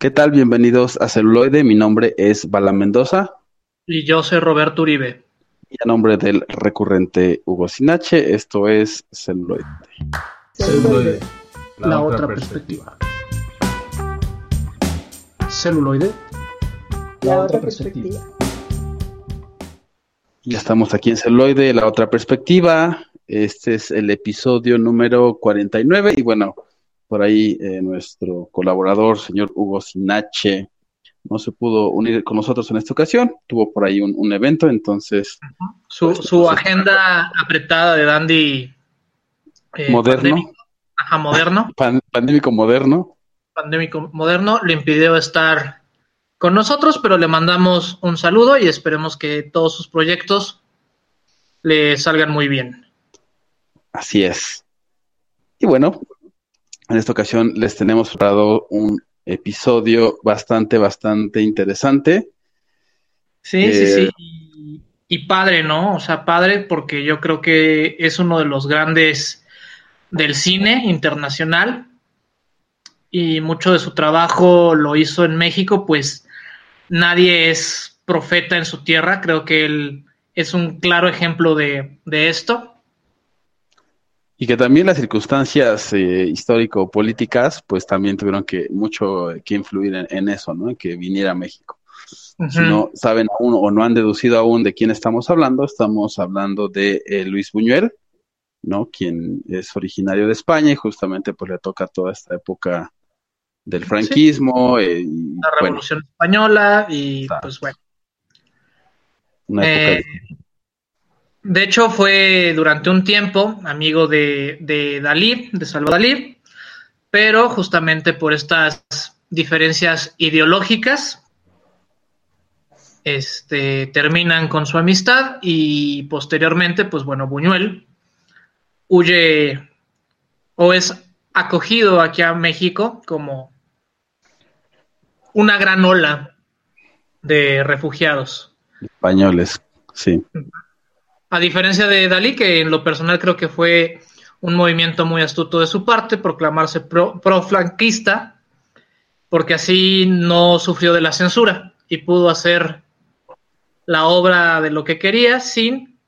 ¿Qué tal? Bienvenidos a Celuloide. Mi nombre es Bala Mendoza. Y yo soy Roberto Uribe. Y a nombre del recurrente Hugo Sinache, esto es Celuloide. Celuloide, la, otra, perspectiva. Celuloide, la, otra perspectiva. Ya estamos aquí en Celuloide, la otra perspectiva. Este es el episodio número 49 y bueno, por ahí eh, nuestro colaborador, señor Hugo Sinache, no se pudo unir con nosotros en esta ocasión, tuvo por ahí un, evento, entonces... Su, pues, su agenda apretada de Dandy... Eh, moderno. ajá, moderno. pandémico moderno. Pandémico moderno le impidió estar con nosotros, pero le mandamos un saludo y esperemos que todos sus proyectos le salgan muy bien. Así es. Y bueno, en esta ocasión les tenemos preparado un episodio bastante, bastante interesante. Sí, sí, sí. Eh, y, padre, ¿no? O sea, padre porque yo creo que es uno de los grandes del cine internacional y mucho de su trabajo lo hizo en México, pues nadie es profeta en su tierra. Creo que él es un claro ejemplo de, de esto. Y que también las circunstancias eh, histórico-políticas, pues también tuvieron que mucho que influir en, eso, ¿no? Que viniera a México. Si no saben aún o no han deducido aún de quién estamos hablando, estamos hablando de eh, Luis Buñuel, ¿no? Quien es originario de España y justamente pues le toca toda esta época del franquismo. Eh, la Revolución Española y pues bueno. Una época de hecho, fue durante un tiempo amigo de, de Dalí, de Salvador Dalí, pero justamente por estas diferencias ideológicas, este, terminan con su amistad y posteriormente, pues bueno, Buñuel huye o es acogido aquí a México como una gran ola de refugiados. Españoles, sí. A diferencia de Dalí, que en lo personal creo que fue un movimiento muy astuto de su parte, proclamarse pro-flanquista, porque así no sufrió de la censura y pudo hacer la obra de lo que quería sin...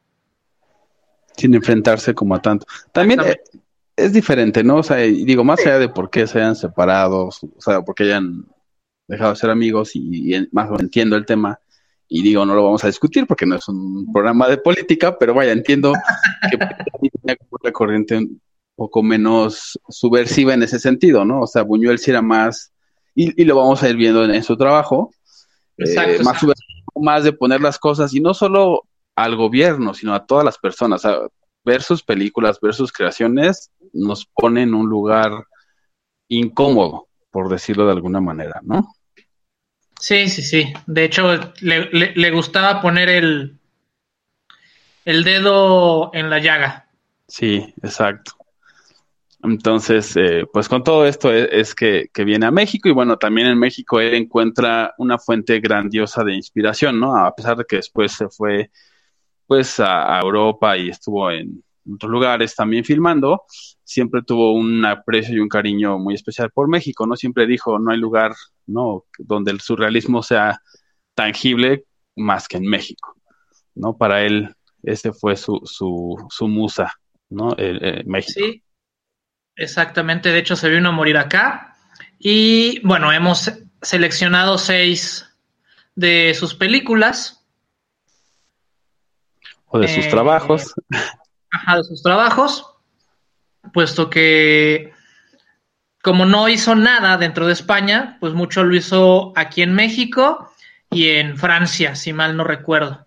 Sin enfrentarse como a tanto. También es diferente, ¿no? O sea, digo, más allá de por qué se hayan separado, o sea, por qué hayan dejado de ser amigos y, y más o menos entiendo el tema, y digo, no lo vamos a discutir porque no es un programa de política, pero vaya, entiendo que tenía una corriente un poco menos subversiva en ese sentido, ¿no? O sea, Buñuel sí era más, y, lo vamos a ir viendo en, su trabajo, eh, más más de poner las cosas, y no solo al gobierno, sino a todas las personas. O sea, ver sus películas, ver sus creaciones, nos pone en un lugar incómodo, por decirlo de alguna manera, ¿no? Sí, sí, sí. De hecho, le, gustaba poner el, el dedo en la llaga. Sí, exacto. Entonces, eh, pues con todo esto e, es, que, que, viene a México y bueno, también en México él encuentra una fuente grandiosa de inspiración, ¿no? A pesar de que después se fue pues a, a Europa y estuvo en otros lugares también filmando, siempre tuvo un aprecio y un cariño muy especial por México, ¿no? Siempre dijo, no hay lugar, ¿no? Donde el surrealismo sea tangible más que en México, ¿no? Para él, ese fue su, su, su musa, ¿no? México. Sí, exactamente. De hecho, se vino a morir acá. Y bueno, hemos seleccionado seis de sus películas. O de sus trabajos. Eh, ajá, de sus trabajos puesto que como no hizo nada dentro de España, pues mucho lo hizo aquí en México y en Francia, si mal no recuerdo.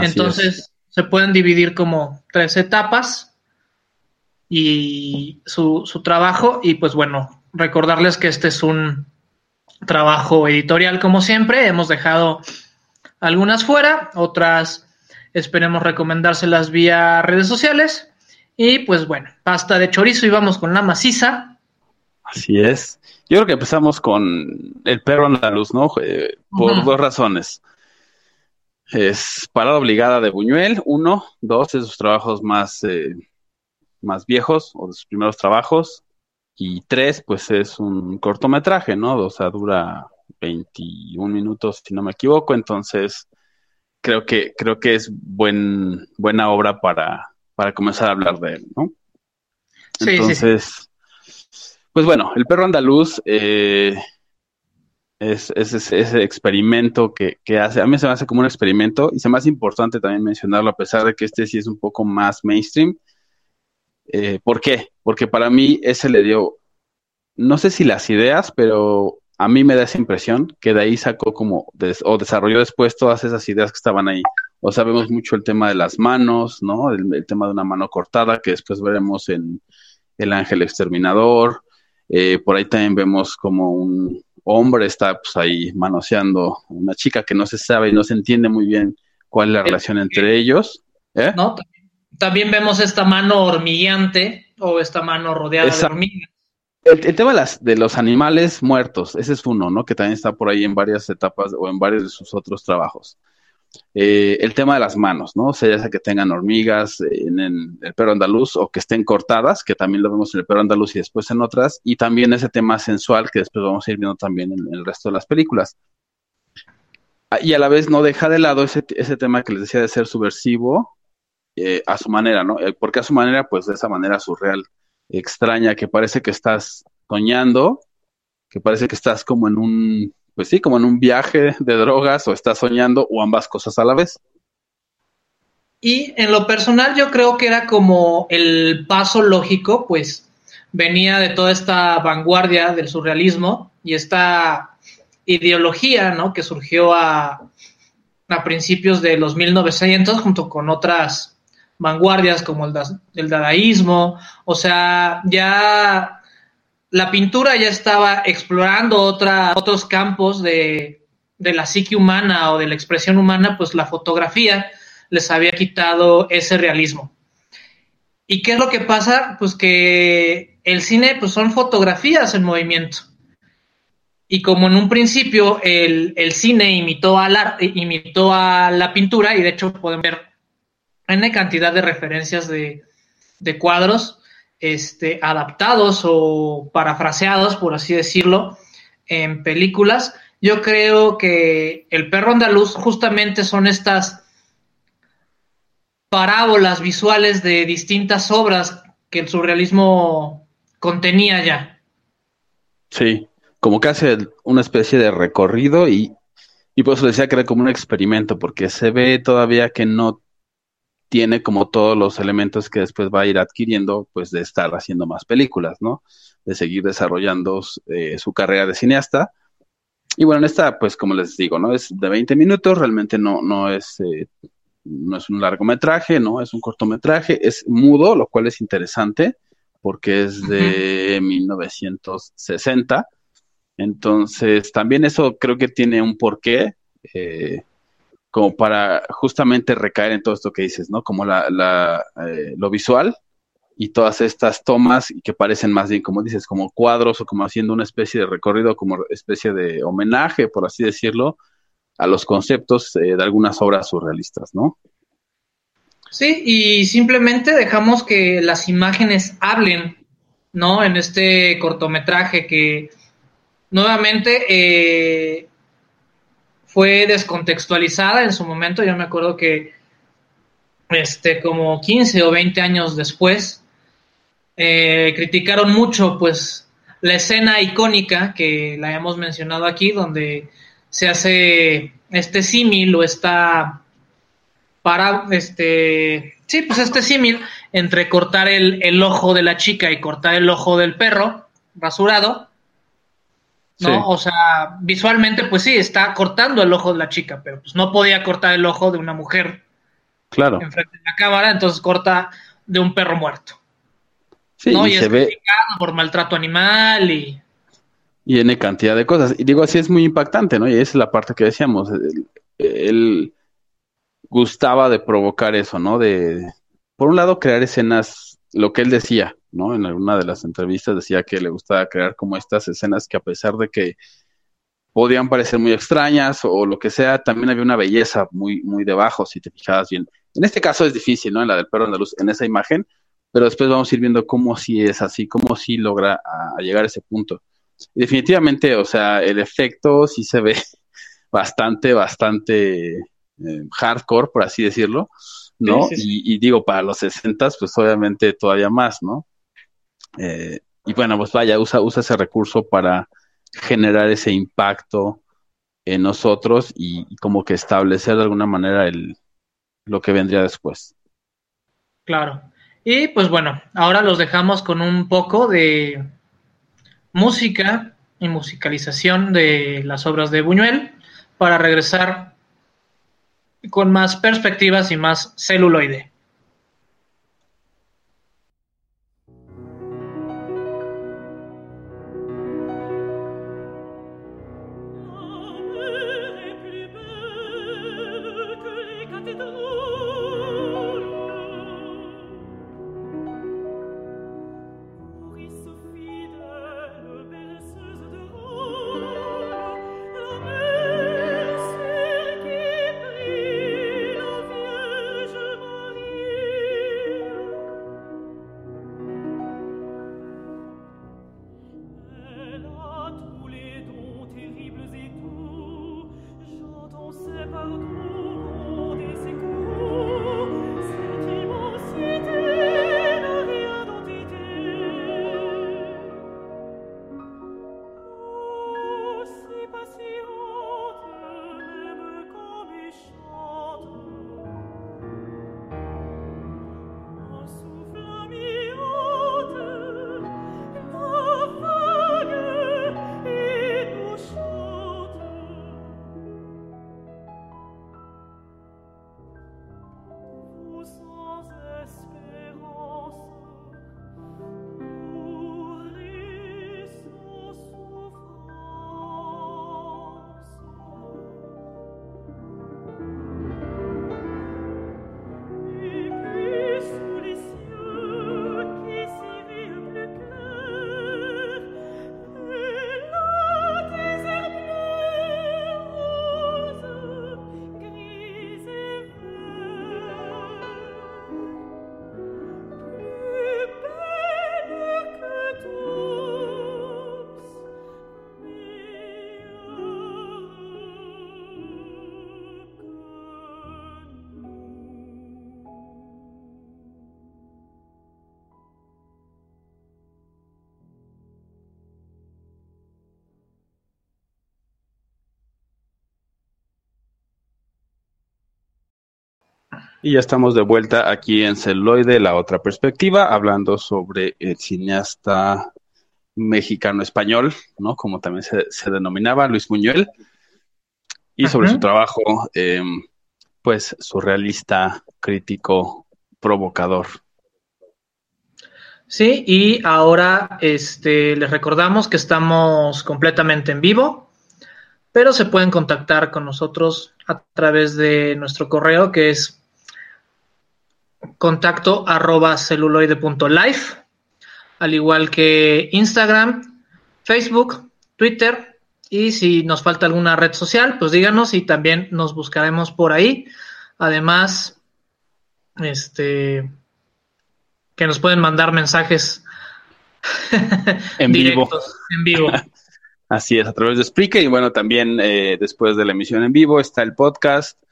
Entonces se pueden dividir como tres etapas y su, su trabajo y pues bueno, recordarles que este es un trabajo editorial como siempre, hemos dejado algunas fuera, otras esperemos recomendárselas vía redes sociales y pues bueno, pasta de chorizo y vamos con la maciza. Así es. Yo creo que empezamos con el perro andaluz, ¿no? Eh, por dos razones. Es parada obligada de Buñuel, uno, dos de sus trabajos más, eh, más viejos o de sus primeros trabajos. Y tres, pues es un cortometraje, ¿no? O sea, dura 21 minutos, si no me equivoco, entonces creo que, creo que es buen, buena obra para, para comenzar a hablar de él, ¿no? Entonces, pues bueno, el perro andaluz eh, es, ese experimento que, hace, a mí se me hace como un experimento y se me hace importante también mencionarlo a pesar de que este sí es un poco más mainstream. Eh, ¿Por qué? Porque para mí ese le dio, no sé si las ideas, pero a mí me da esa impresión que de ahí sacó como, o desarrolló después todas esas ideas que estaban ahí. O sabemos mucho el tema de las manos, ¿no? El, tema de una mano cortada, que después veremos en El Ángel Exterminador. Eh, por ahí también vemos como un hombre está pues, ahí manoseando una chica que no se sabe y no se entiende muy bien cuál es la relación entre ellos. ¿eh? No, también vemos esta mano hormigueante o esta mano rodeada de hormigas. El, tema de, las, de los animales muertos, ese es uno, ¿no? Que también está por ahí en varias etapas o en varios de sus otros trabajos. Eh, el tema de las manos, ¿no? Sea, ya sea que tengan hormigas en, el perro andaluz o que estén cortadas, que también lo vemos en el perro andaluz y después en otras, y también ese tema sensual que después vamos a ir viendo también en, el resto de las películas. Ah, y a la vez no deja de lado ese, ese tema que les decía de ser subversivo eh, a su manera, ¿no? Eh, porque a su manera, pues de esa manera surreal extraña que parece que estás soñando, que parece que estás como en un, pues sí, como en un viaje de drogas o estás soñando o ambas cosas a la vez. Y en lo personal yo creo que era como el paso lógico, pues venía de toda esta vanguardia del surrealismo y esta ideología, ¿no? Que surgió a, a principios de los 1900 junto con otras vanguardias como el, dadaísmo, o sea, ya la pintura ya estaba explorando otros campos de, la psique humana o de la expresión humana, pues la fotografía les había quitado ese realismo. ¿Y qué es lo que pasa? Pues que el cine pues son fotografías en movimiento. Y como en un principio el, el cine imitó, al arte, imitó a la pintura, y de hecho pueden ver N cantidad de referencias de, cuadros este, adaptados o parafraseados, por así decirlo, en películas. Yo creo que El perro andaluz justamente son estas parábolas visuales de distintas obras que el surrealismo contenía ya. Sí, como que hace una especie de recorrido y, y por eso decía que era como un experimento, porque se ve todavía que no tiene como todos los elementos que después va a ir adquiriendo, pues de estar haciendo más películas, ¿no? De seguir desarrollando eh, su carrera de cineasta. Y bueno, en esta, pues como les digo, ¿no? Es de 20 minutos, realmente no, no es, eh, no es un largometraje, ¿no? Es un cortometraje, es mudo, lo cual es interesante, porque es de 1960. Entonces, también eso creo que tiene un porqué. Eh, como para justamente recaer en todo esto que dices, ¿no? Como la, la eh, lo visual y todas estas tomas y que parecen más bien, como dices, como cuadros o como haciendo una especie de recorrido, como especie de homenaje, por así decirlo, a los conceptos eh, de algunas obras surrealistas, ¿no? Sí, y simplemente dejamos que las imágenes hablen, ¿no? En este cortometraje que nuevamente eh, fue descontextualizada en su momento. Yo me acuerdo que este, como 15 o 20 años después, eh, criticaron mucho pues la escena icónica que la hemos mencionado aquí, donde se hace este símil o esta para este sí, pues este símil entre cortar el, el, ojo de la chica y cortar el ojo del perro rasurado ¿no? O sea, visualmente, pues sí, está cortando el ojo de la chica, pero pues no podía cortar el ojo de una mujer. Claro. Enfrente de la cámara, entonces corta de un perro muerto. Sí, ¿no? y, se ve por maltrato animal y y en cantidad de cosas. Y digo, así es muy impactante, ¿no? Y esa es la parte que decíamos. Él, gustaba de provocar eso, ¿no? De, por un lado, crear escenas, lo que él decía, ¿no? En alguna de las entrevistas decía que le gustaba crear como estas escenas que a pesar de que podían parecer muy extrañas o lo que sea, también había una belleza muy, muy debajo, si te fijabas bien. En este caso es difícil, ¿no? En la del perro andaluz, en esa imagen, pero después vamos a ir viendo cómo sí es así, cómo sí logra a, llegar a ese punto. definitivamente, o sea, el efecto sí se ve bastante, bastante eh, hardcore, por así decirlo, ¿no? Y, digo, para los 60, pues obviamente todavía más, ¿no? Eh, y bueno, pues vaya, usa, ese recurso para generar ese impacto en nosotros y, como que establecer de alguna manera lo que vendría después. Claro. Y pues bueno, ahora los dejamos con un poco de música y musicalización de las obras de Buñuel para regresar con más perspectivas y más celuloide. Y ya estamos de vuelta aquí en Celoide, la otra perspectiva, hablando sobre el cineasta mexicano-español, ¿no? Como también se, denominaba, Luis Buñuel, y sobre su trabajo, em, pues, surrealista, crítico, provocador. Sí, y ahora este, les recordamos que estamos completamente en vivo, pero se pueden contactar con nosotros a través de nuestro correo que es contacto arroba celuloide.life, al igual que Instagram, Facebook, Twitter y si nos falta alguna red social, pues díganos y también nos buscaremos por ahí. Además, este que nos pueden mandar mensajes en vivo. En vivo. Así es, a través de Spreaker y bueno, también eh, después de la emisión en vivo está el podcast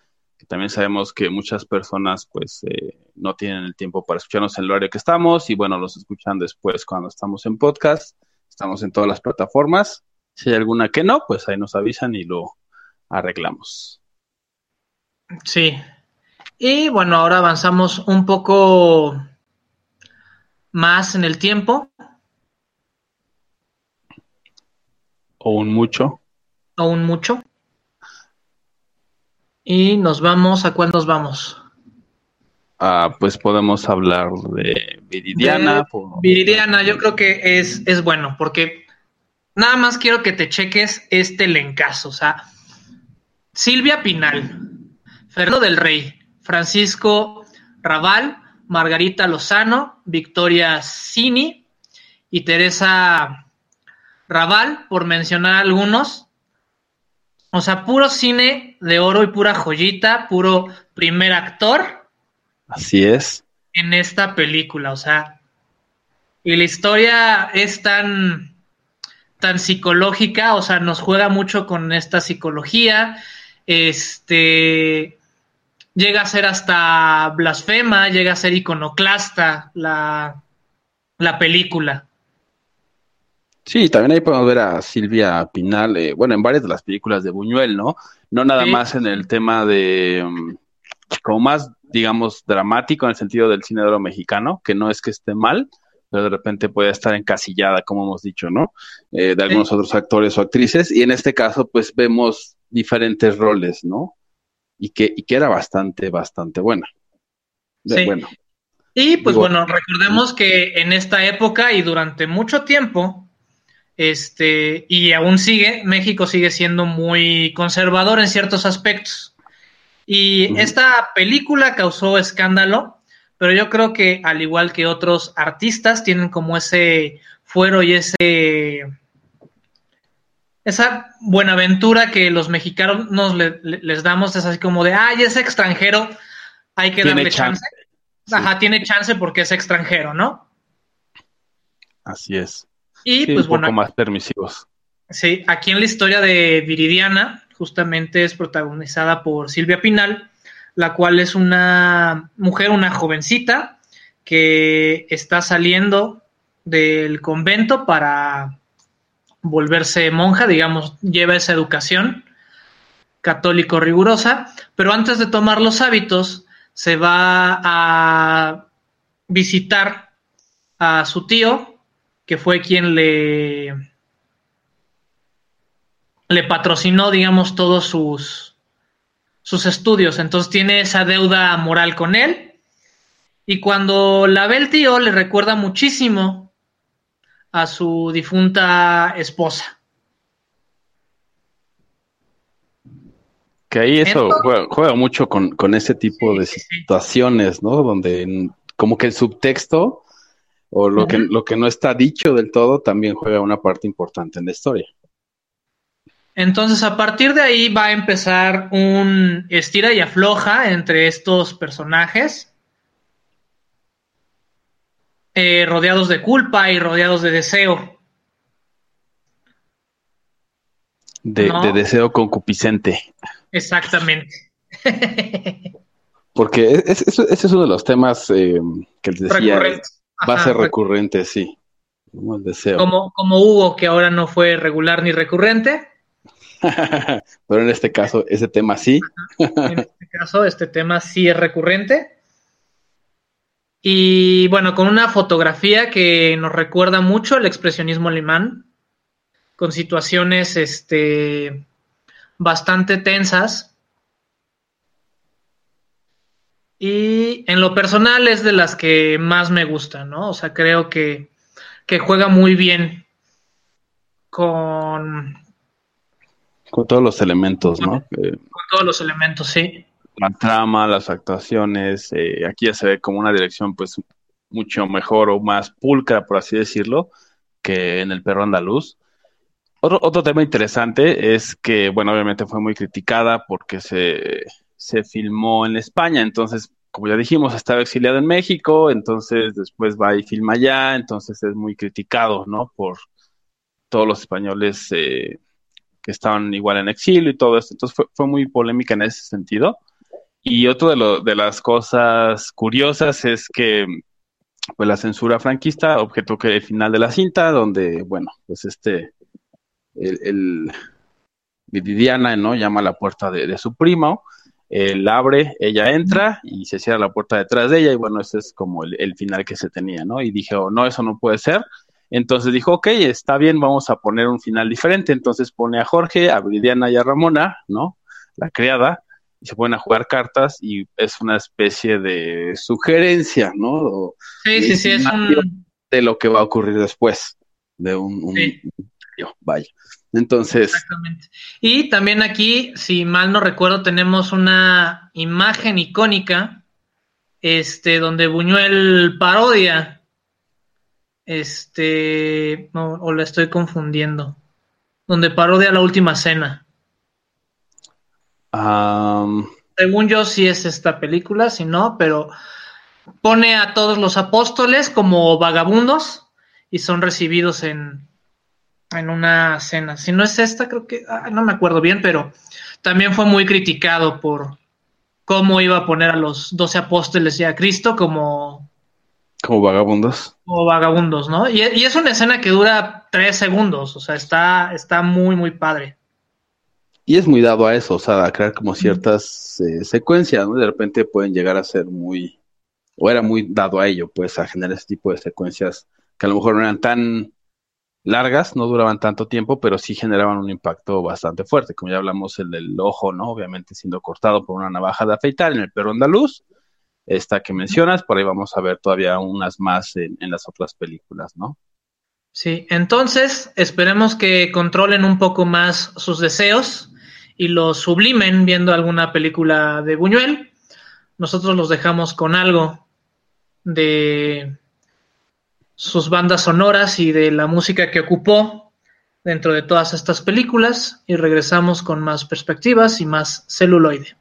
también sabemos que muchas personas pues eh, no tienen el tiempo para escucharnos en el horario que estamos y bueno, los escuchan después cuando estamos en podcast. Estamos en todas las plataformas. Si hay alguna que no, pues ahí nos avisan y lo arreglamos. Sí. Y bueno, ahora avanzamos un poco más en el tiempo. O un mucho. O un mucho. Y nos vamos, ¿a cuál nos vamos? Ah, pues podemos hablar de Viridiana. Viridiana, yo creo que es, es bueno, porque nada más quiero que te cheques este lencazo. O sea, Silvia Pinal, Fernando del Rey, Francisco Raval, Margarita Lozano, Victoria Cini y Teresa Raval, por mencionar algunos. O sea, puro cine de oro y pura joyita, puro primer actor. Así es. En esta película, o sea. Y la historia es tan, tan psicológica, o sea, nos juega mucho con esta psicología, este, llega a ser hasta blasfema, llega a ser iconoclasta la, la película. Sí, también ahí podemos ver a Silvia Pinal, eh, bueno, en varias de las películas de Buñuel, ¿no? No nada Sí. más en el tema de, mm, como más, digamos, dramático en el sentido del cine de oro mexicano, que no es que esté mal, pero de repente puede estar encasillada, como hemos dicho, ¿no? Eh, de algunos otros actores o actrices, y en este caso, pues vemos diferentes roles, ¿no? Y que, y que era bastante, bastante buena. De- Sí. Bueno, Y pues Digo- bueno, recordemos que en esta época y durante mucho tiempo, este, y aún sigue, México sigue siendo muy conservador en ciertos aspectos. Y esta película causó escándalo, pero yo creo que al igual que otros artistas tienen como ese fuero y ese esa buenaventura que los mexicanos nos le- le- les damos es así como de, ay, es extranjero, hay que darle chance. chance. Sí. Ajá, tiene chance porque es extranjero, ¿no? así es. Y Sí, pues un poco bueno, más permisivos. sí, aquí en la historia de Viridiana, justamente es protagonizada por Silvia Pinal, la cual es una mujer, una jovencita, que está saliendo del convento para volverse monja, digamos, lleva esa educación católico rigurosa, pero antes de tomar los hábitos, se va a visitar a su tío, que fue quien le, le patrocinó, digamos, todos sus, sus estudios. Entonces tiene esa deuda moral con él. Y cuando la ve el tío, le recuerda muchísimo a su difunta esposa. Que ahí eso juega, juega mucho con, con ese tipo Sí, de sí, sí. situaciones, ¿no? Donde como que el subtexto o lo, que, lo que no está dicho del todo también juega una parte importante en la historia. Entonces, a partir de ahí va a empezar un estira y afloja entre estos personajes, eh, rodeados de culpa y rodeados de deseo. De, No. de deseo concupiscente. Exactamente. Porque es- es- ese es uno de los temas eh, que les decía, Recurrente. Va a ser re- recurrente, sí. ¿no? El deseo. como, como Hugo, que ahora no fue regular ni recurrente. Pero en este caso, ese tema sí. En este caso, este tema sí es recurrente. Y bueno, con una fotografía que nos recuerda mucho el expresionismo alemán, con situaciones este, bastante tensas. Y en lo personal es de las que más me gustan, ¿no? O sea, creo que, que juega muy bien con, Con todos los elementos, ¿no? Eh, con todos los elementos, sí. la trama, las actuaciones, eh, aquí ya se ve como una dirección pues mucho mejor o más pulcra, por así decirlo, que en El Perro Andaluz. Otro, otro tema interesante es que, bueno, obviamente fue muy criticada porque se, se filmó en España, entonces, como ya dijimos, estaba exiliado en México, entonces después va y filma allá, entonces es muy criticado, ¿no? Por todos los españoles eh, que estaban igual en exilio y todo esto, entonces fue, fue muy polémica en ese sentido. Y otro de, de las cosas curiosas es que pues la censura franquista objetó que el final de la cinta, donde, bueno, pues este, el, el Viridiana, ¿no? Llama a la puerta de, de su primo, él abre, ella entra y se cierra la puerta detrás de ella y bueno, ese es como el, el final que se tenía, ¿no? Y dije, oh, no, eso no puede ser. Entonces dijo, ok, está bien, vamos a poner un final diferente. Entonces pone a Jorge, a Viridiana y a Ramona, ¿no? La criada, y se ponen a jugar cartas y es una especie de sugerencia, ¿no? O Sí, sí, sí, es un... de lo que va a ocurrir después de un, un- Sí. Vaya. Entonces, Exactamente. Y también aquí, si mal no recuerdo, tenemos una imagen icónica, este, donde Buñuel parodia, este, no, o la estoy confundiendo, donde parodia la última cena. Según yo, sí es esta película, si no, pero pone a todos los apóstoles como vagabundos y son recibidos en, en una cena. Si no es esta, creo que, no me acuerdo bien, pero también fue muy criticado por cómo iba a poner a los doce apóstoles y a Cristo como... Como vagabundos. Como vagabundos, ¿no? Y, es una escena que dura tres segundos, o sea, está, está muy, muy padre. Y es muy dado a eso, o sea, a crear como ciertas eh, secuencias, ¿no? De repente pueden llegar a ser muy, o era muy dado a ello, pues, a generar ese tipo de secuencias que a lo mejor no eran tan largas, no duraban tanto tiempo, pero sí generaban un impacto bastante fuerte. Como ya hablamos, el del ojo, ¿no? Obviamente siendo cortado por una navaja de afeitar en el perro andaluz, esta que mencionas, por ahí vamos a ver todavía unas más en, en las otras películas, ¿no? Sí, entonces esperemos que controlen un poco más sus deseos y los sublimen viendo alguna película de Buñuel. Nosotros los dejamos con algo de sus bandas sonoras y de la música que ocupó dentro de todas estas películas y regresamos con más perspectivas y más celuloide.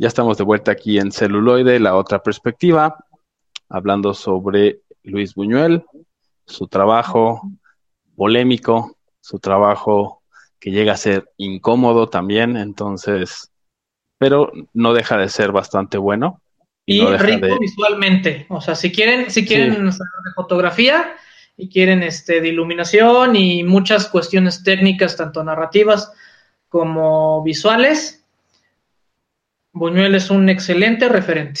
Ya estamos de vuelta aquí en celuloide, la otra perspectiva, hablando sobre Luis Buñuel, su trabajo polémico, su trabajo que llega a ser incómodo también, entonces, pero no deja de ser bastante bueno. Y, rico visualmente, o sea, si quieren, si quieren de fotografía y quieren este de iluminación y muchas cuestiones técnicas, tanto narrativas como visuales, Buñuel es un excelente referente.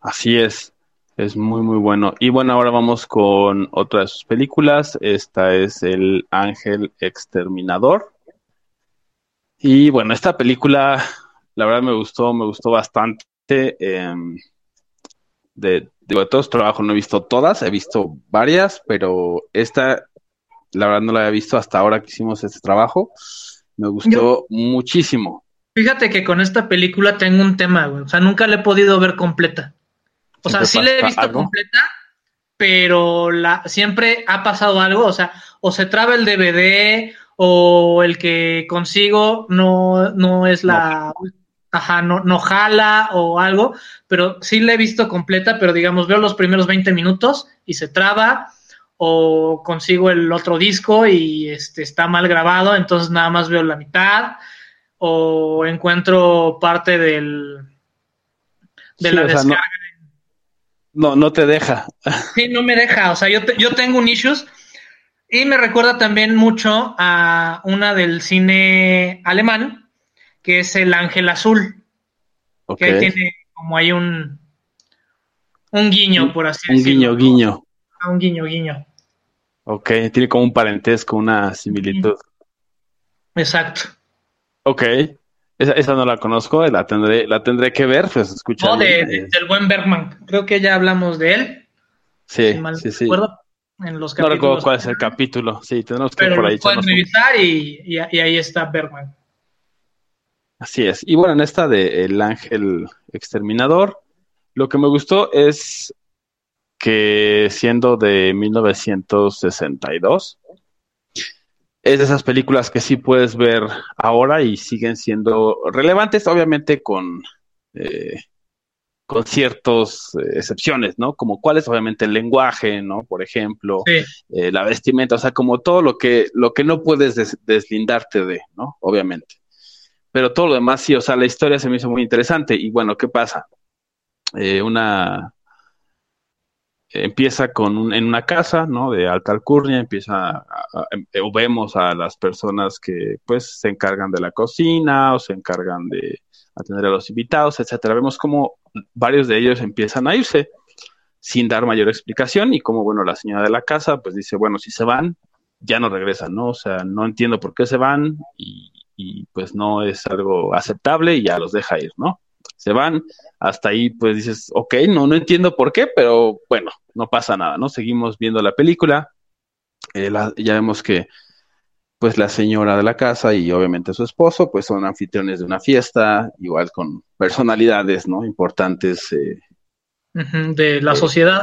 Así es. Es muy, muy bueno. Y bueno, ahora vamos con otra de sus películas. Esta es El Ángel Exterminador. Y bueno, esta película, la verdad me gustó, me gustó bastante. Em, de, de, todos trabajos no he visto todas, he visto varias, pero esta, la verdad no la había visto hasta ahora que hicimos este trabajo. Me gustó muchísimo. Fíjate que con esta película tengo un tema, güey. O sea, nunca la he podido ver completa. O sea, sí la he visto completa, pero la, siempre ha pasado algo. O sea, o se traba el DVD o el que consigo no, no es la... Ajá, no, no jala o algo, pero sí la he visto completa, pero digamos, veo los primeros 20 minutos y se traba, o consigo el otro disco y este está mal grabado, entonces nada más veo la mitad, o encuentro parte del de la descarga. no, no, te deja. Sí, no me deja. O sea, yo, yo tengo un issues y me recuerda también mucho a una del cine alemán, que es El Ángel Azul. Que tiene como hay un, un guiño, por así decirlo. Un guiño, guiño. Ah, un guiño, guiño. Ok, tiene como un parentesco, una similitud. Exacto. Ok, esa, esa, no la conozco, la tendré, la tendré que ver, pues escucha. No, de, del buen Bergman, creo que ya hablamos de él. Sí, sí, sí. En los no recuerdo cuál es el capítulo, sí, tenemos que Pero por ahí. pueden revisar y, y, y, ahí está Bergman. Así es. Y bueno, en esta de El Ángel Exterminador, lo que me gustó es que siendo de 1962, es de esas películas que sí puedes ver ahora y siguen siendo relevantes, obviamente con, eh, con ciertas eh, excepciones, ¿no? Como cuál es obviamente el lenguaje, ¿no? Por ejemplo, Sí. eh, la vestimenta, o sea, como todo lo que, lo que no puedes des- deslindarte de, ¿no? Obviamente. Pero todo lo demás sí, o sea, la historia se me hizo muy interesante. Y bueno, ¿qué pasa? Eh, una empieza con un, en una casa, ¿no? De alta alcurnia, empieza, a- a- eh, vemos a las personas que, pues, se encargan de la cocina o se encargan de atender a los invitados, etcétera. Vemos como varios de ellos empiezan a irse sin dar mayor explicación y como, bueno, la señora de la casa, pues dice, bueno, si se van, ya no regresan, ¿no? O sea, no entiendo por qué se van y, y pues no es algo aceptable y ya los deja ir, ¿no? Se van, hasta ahí pues dices, ok, no, no entiendo por qué, pero bueno, no pasa nada, ¿no? Seguimos viendo la película, eh, la- ya vemos que pues la señora de la casa y obviamente su esposo pues son anfitriones de una fiesta, igual con personalidades, ¿no? Importantes eh, de la sociedad.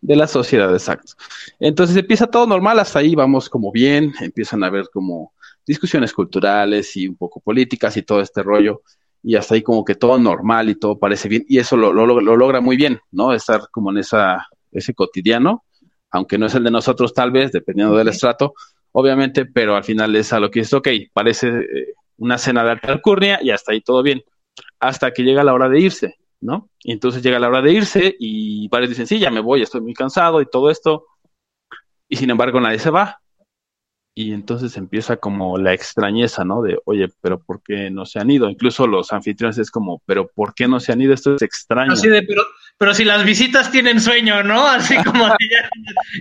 de la sociedad, exacto. Entonces empieza todo normal, hasta ahí vamos como bien, empiezan a haber como discusiones culturales y un poco políticas y todo este rollo, y hasta ahí como que todo normal y todo parece bien, y eso lo, lo, lo logra muy bien, ¿no? Estar como en esa, ese cotidiano, aunque no es el de nosotros tal vez, dependiendo del estrato, obviamente, pero al final es a lo que es, ok, parece eh, una cena de alta alcurnia y hasta ahí todo bien, hasta que llega la hora de irse. ¿no? Y entonces llega la hora de irse y varios dicen, sí, ya me voy, estoy muy cansado y todo esto. Y sin embargo nadie se va. Y entonces empieza como la extrañeza, ¿no? De, oye, pero ¿por qué no se han ido? Incluso los anfitriones es como, pero ¿por qué no se han ido? Esto es extraño. Así de, pero, pero si las visitas tienen sueño, ¿no? Así como de ya,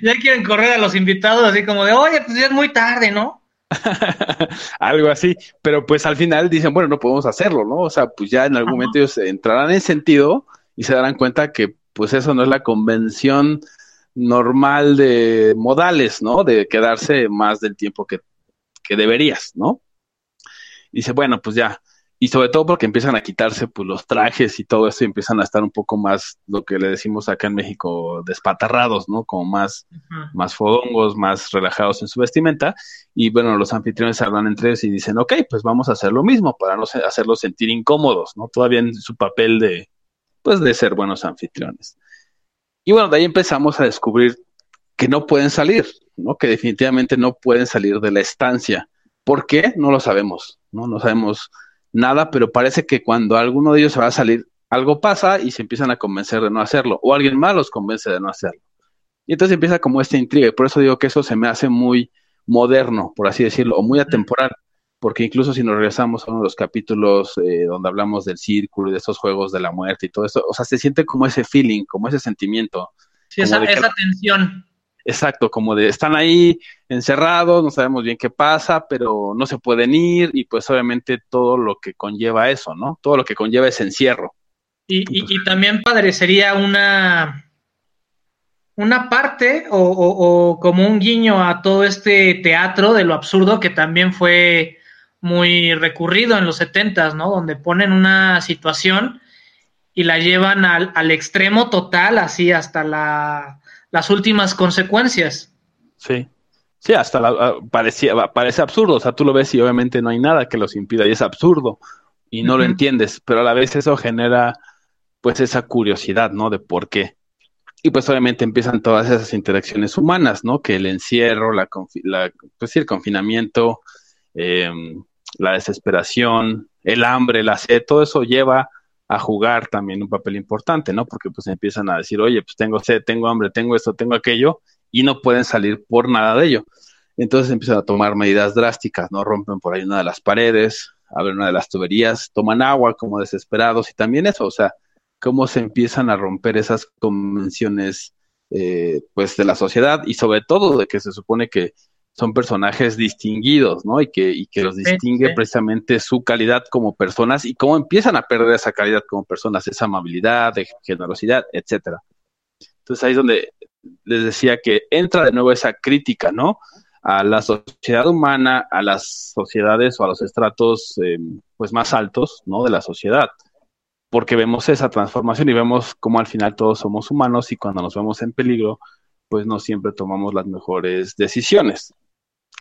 ya quieren correr a los invitados, así como de, oye, pues ya es muy tarde, ¿no? Algo así, pero pues al final dicen, bueno, no podemos hacerlo, ¿no? O sea, pues ya en algún Ajá. momento ellos entrarán en sentido y se darán cuenta que pues eso no es la convención normal de modales, ¿no? De quedarse más del tiempo que, que deberías, ¿no? Y dice, bueno, pues ya. Y sobre todo porque empiezan a quitarse pues los trajes y todo eso y empiezan a estar un poco más, lo que le decimos acá en México, despatarrados, ¿no? Como más, más fodongos, más relajados en su vestimenta. Y bueno, los anfitriones hablan entre ellos y dicen, ok, pues vamos a hacer lo mismo para no hacerlos sentir incómodos, ¿no? Todavía en su papel de, pues, de ser buenos anfitriones. Y bueno, de ahí empezamos a descubrir que no pueden salir, ¿no? Que definitivamente no pueden salir de la estancia. ¿Por qué? No lo sabemos, ¿no? No sabemos nada, pero parece que cuando alguno de ellos se va a salir, algo pasa y se empiezan a convencer de no hacerlo, o alguien más los convence de no hacerlo. Y entonces empieza como esta intriga, y por eso digo que eso se me hace muy moderno, por así decirlo, o muy atemporal, porque incluso si nos regresamos a uno de los capítulos eh, donde hablamos del círculo y de estos juegos de la muerte y todo eso, o sea, se siente como ese feeling, como ese sentimiento. Sí, esa, esa tensión. Exacto, como de están ahí encerrados, no sabemos bien qué pasa, pero no se pueden ir y pues obviamente todo lo que conlleva eso, ¿no? Todo lo que conlleva ese encierro. Y, y, y también padecería una una parte o, o, o, como un guiño a todo este teatro de lo absurdo que también fue muy recurrido en los setentas, ¿no? Donde ponen una situación y la llevan al, al extremo total, así hasta la, las últimas consecuencias. Sí, sí, hasta la, parecía, parece absurdo, o sea, tú lo ves y obviamente no hay nada que los impida y es absurdo y no uh -huh. lo entiendes, pero a la vez eso genera pues esa curiosidad, ¿no? De por qué. Y pues obviamente empiezan todas esas interacciones humanas, ¿no? Que el encierro, la, la pues sí, el confinamiento, eh, la desesperación, el hambre, la sed, todo eso lleva a jugar también un papel importante, ¿no? Porque pues empiezan a decir, oye, pues tengo sed, tengo hambre, tengo esto, tengo aquello, y no pueden salir por nada de ello. Entonces empiezan a tomar medidas drásticas, ¿no? Rompen por ahí una de las paredes, abren una de las tuberías, toman agua como desesperados, y también eso, o sea, cómo se empiezan a romper esas convenciones, eh, pues, de la sociedad, y sobre todo de que se supone que son personajes distinguidos, ¿no? Y que, y que los distingue sí, sí. precisamente su calidad como personas y cómo empiezan a perder esa calidad como personas, esa amabilidad, generosidad, etcétera. Entonces ahí es donde les decía que entra de nuevo esa crítica, ¿no? A la sociedad humana, a las sociedades o a los estratos eh, pues más altos, ¿no? De la sociedad. Porque vemos esa transformación y vemos cómo al final todos somos humanos y cuando nos vemos en peligro, pues no siempre tomamos las mejores decisiones.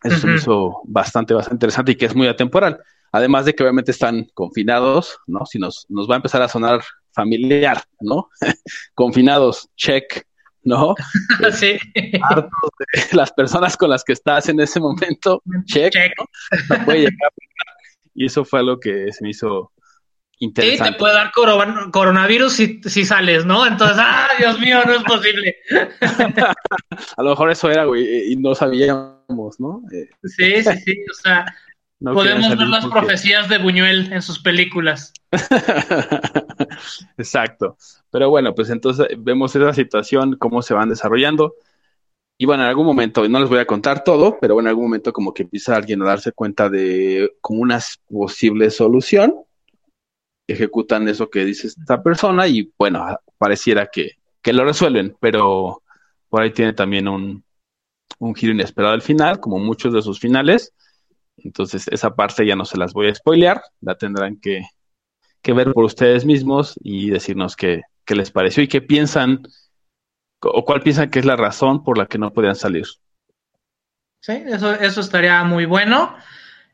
Eso uh -huh. se me hizo bastante, bastante interesante y que es muy atemporal. Además de que obviamente están confinados, ¿no? Si nos, nos va a empezar a sonar familiar, ¿no? confinados, check, ¿no? sí. Hartos de las personas con las que estás en ese momento, check. check. ¿no? Puede llegar y eso fue algo que se me hizo interesante. Sí, te puede dar coronavirus si, si sales, ¿no? Entonces, ¡ah, Dios mío, no es posible! a lo mejor eso era, güey, y no sabíamos, ¿no? Eh, sí, sí, sí, o sea, no podemos ver las porque... profecías de Buñuel en sus películas. Exacto. Pero bueno, pues entonces vemos esa situación, cómo se van desarrollando. Y bueno, en algún momento, no les voy a contar todo, pero bueno, en algún momento como que empieza alguien a darse cuenta de como una posible solución ejecutan eso que dice esta persona y bueno, pareciera que, que lo resuelven, pero por ahí tiene también un, un giro inesperado al final, como muchos de sus finales. Entonces, esa parte ya no se las voy a spoilear, la tendrán que, que ver por ustedes mismos y decirnos qué, qué, les pareció y qué piensan o cuál piensan que es la razón por la que no podían salir. Sí, eso, eso estaría muy bueno.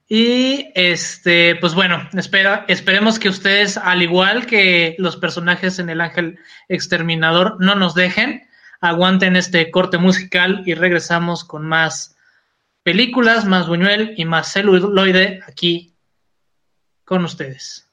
Y este, pues bueno, espera, esperemos que ustedes, al igual que los personajes en El Ángel Exterminador, no nos dejen, aguanten este corte musical y regresamos con más películas, más Buñuel y más celuloide aquí con ustedes.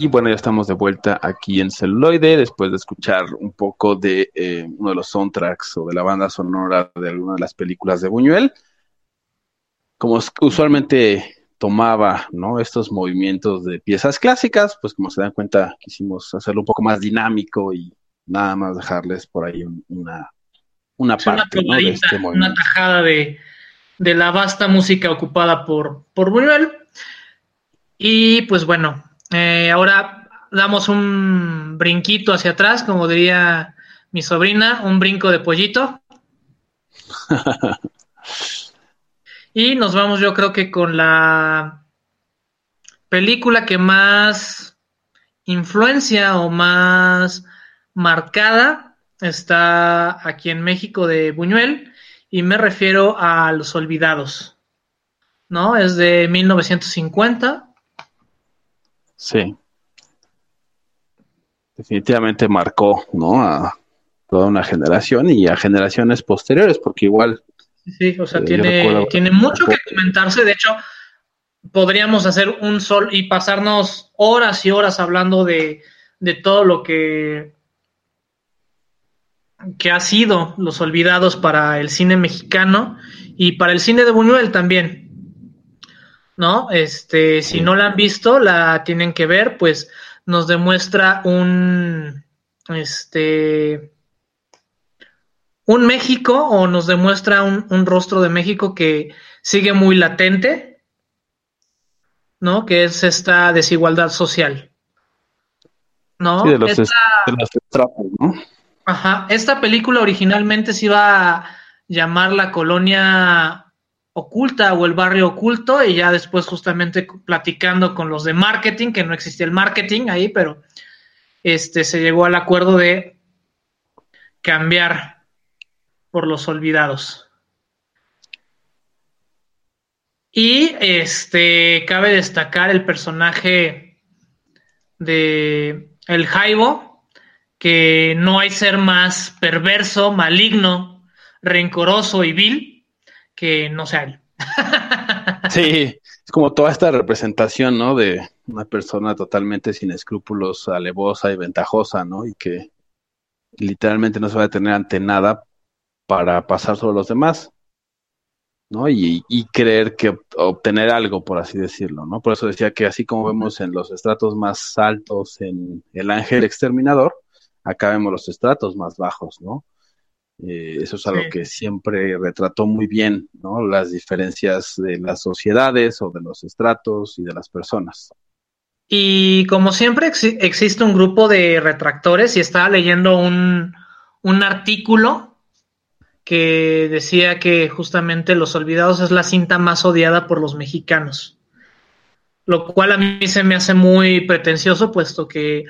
Y bueno, ya estamos de vuelta aquí en celuloide después de escuchar un poco de eh, uno de los soundtracks o de la banda sonora de alguna de las películas de Buñuel. Como usualmente tomaba ¿no? estos movimientos de piezas clásicas, pues como se dan cuenta quisimos hacerlo un poco más dinámico y nada más dejarles por ahí una, una parte de este Una tajada de, de, la vasta música ocupada por, por Buñuel. Y pues bueno, eh, ahora damos un brinquito hacia atrás, como diría mi sobrina, un brinco de pollito. y nos vamos yo creo que con la película que más influencia o más marcada está aquí en México de Buñuel y me refiero a Los Olvidados. ¿No? Es de 1950 Sí. Definitivamente marcó, ¿no? A toda una generación y a generaciones posteriores, porque igual. Sí, o sea, eh, tiene, tiene mucho que comentarse. De hecho, podríamos hacer un sol y pasarnos horas y horas hablando de, de todo lo que que ha sido Los Olvidados para el cine mexicano y para el cine de Buñuel también. ¿No? Este, si no la han visto, la tienen que ver, pues nos demuestra un, este, un México o nos demuestra un, rostro de México que sigue muy latente, ¿no? Que es esta desigualdad social. ¿No? de los, ¿no? Ajá, esta película originalmente se iba a llamar La Colonia oculta o el barrio oculto y ya después justamente platicando con los de marketing, que no existía el marketing ahí, pero este se llegó al acuerdo de cambiar por los olvidados. Y este cabe destacar el personaje de el Jaibo, que no hay ser más perverso, maligno, rencoroso y vil que no sea él. sí, es como toda esta representación, ¿no? De una persona totalmente sin escrúpulos, alevosa y ventajosa, ¿no? Y que literalmente no se va a tener ante nada para pasar sobre los demás, ¿no? Y, y, creer que obtener algo, por así decirlo, ¿no? Por eso decía que así como vemos en los estratos más altos en el ángel exterminador, acá vemos los estratos más bajos, ¿no? Eh, eso es algo que siempre retrató muy bien, ¿no? Las diferencias de las sociedades o de los estratos y de las personas. Y como siempre existe un grupo de retractores y estaba leyendo un, un artículo que decía que justamente Los Olvidados es la cinta más odiada por los mexicanos. Lo cual a mí se me hace muy pretencioso, puesto que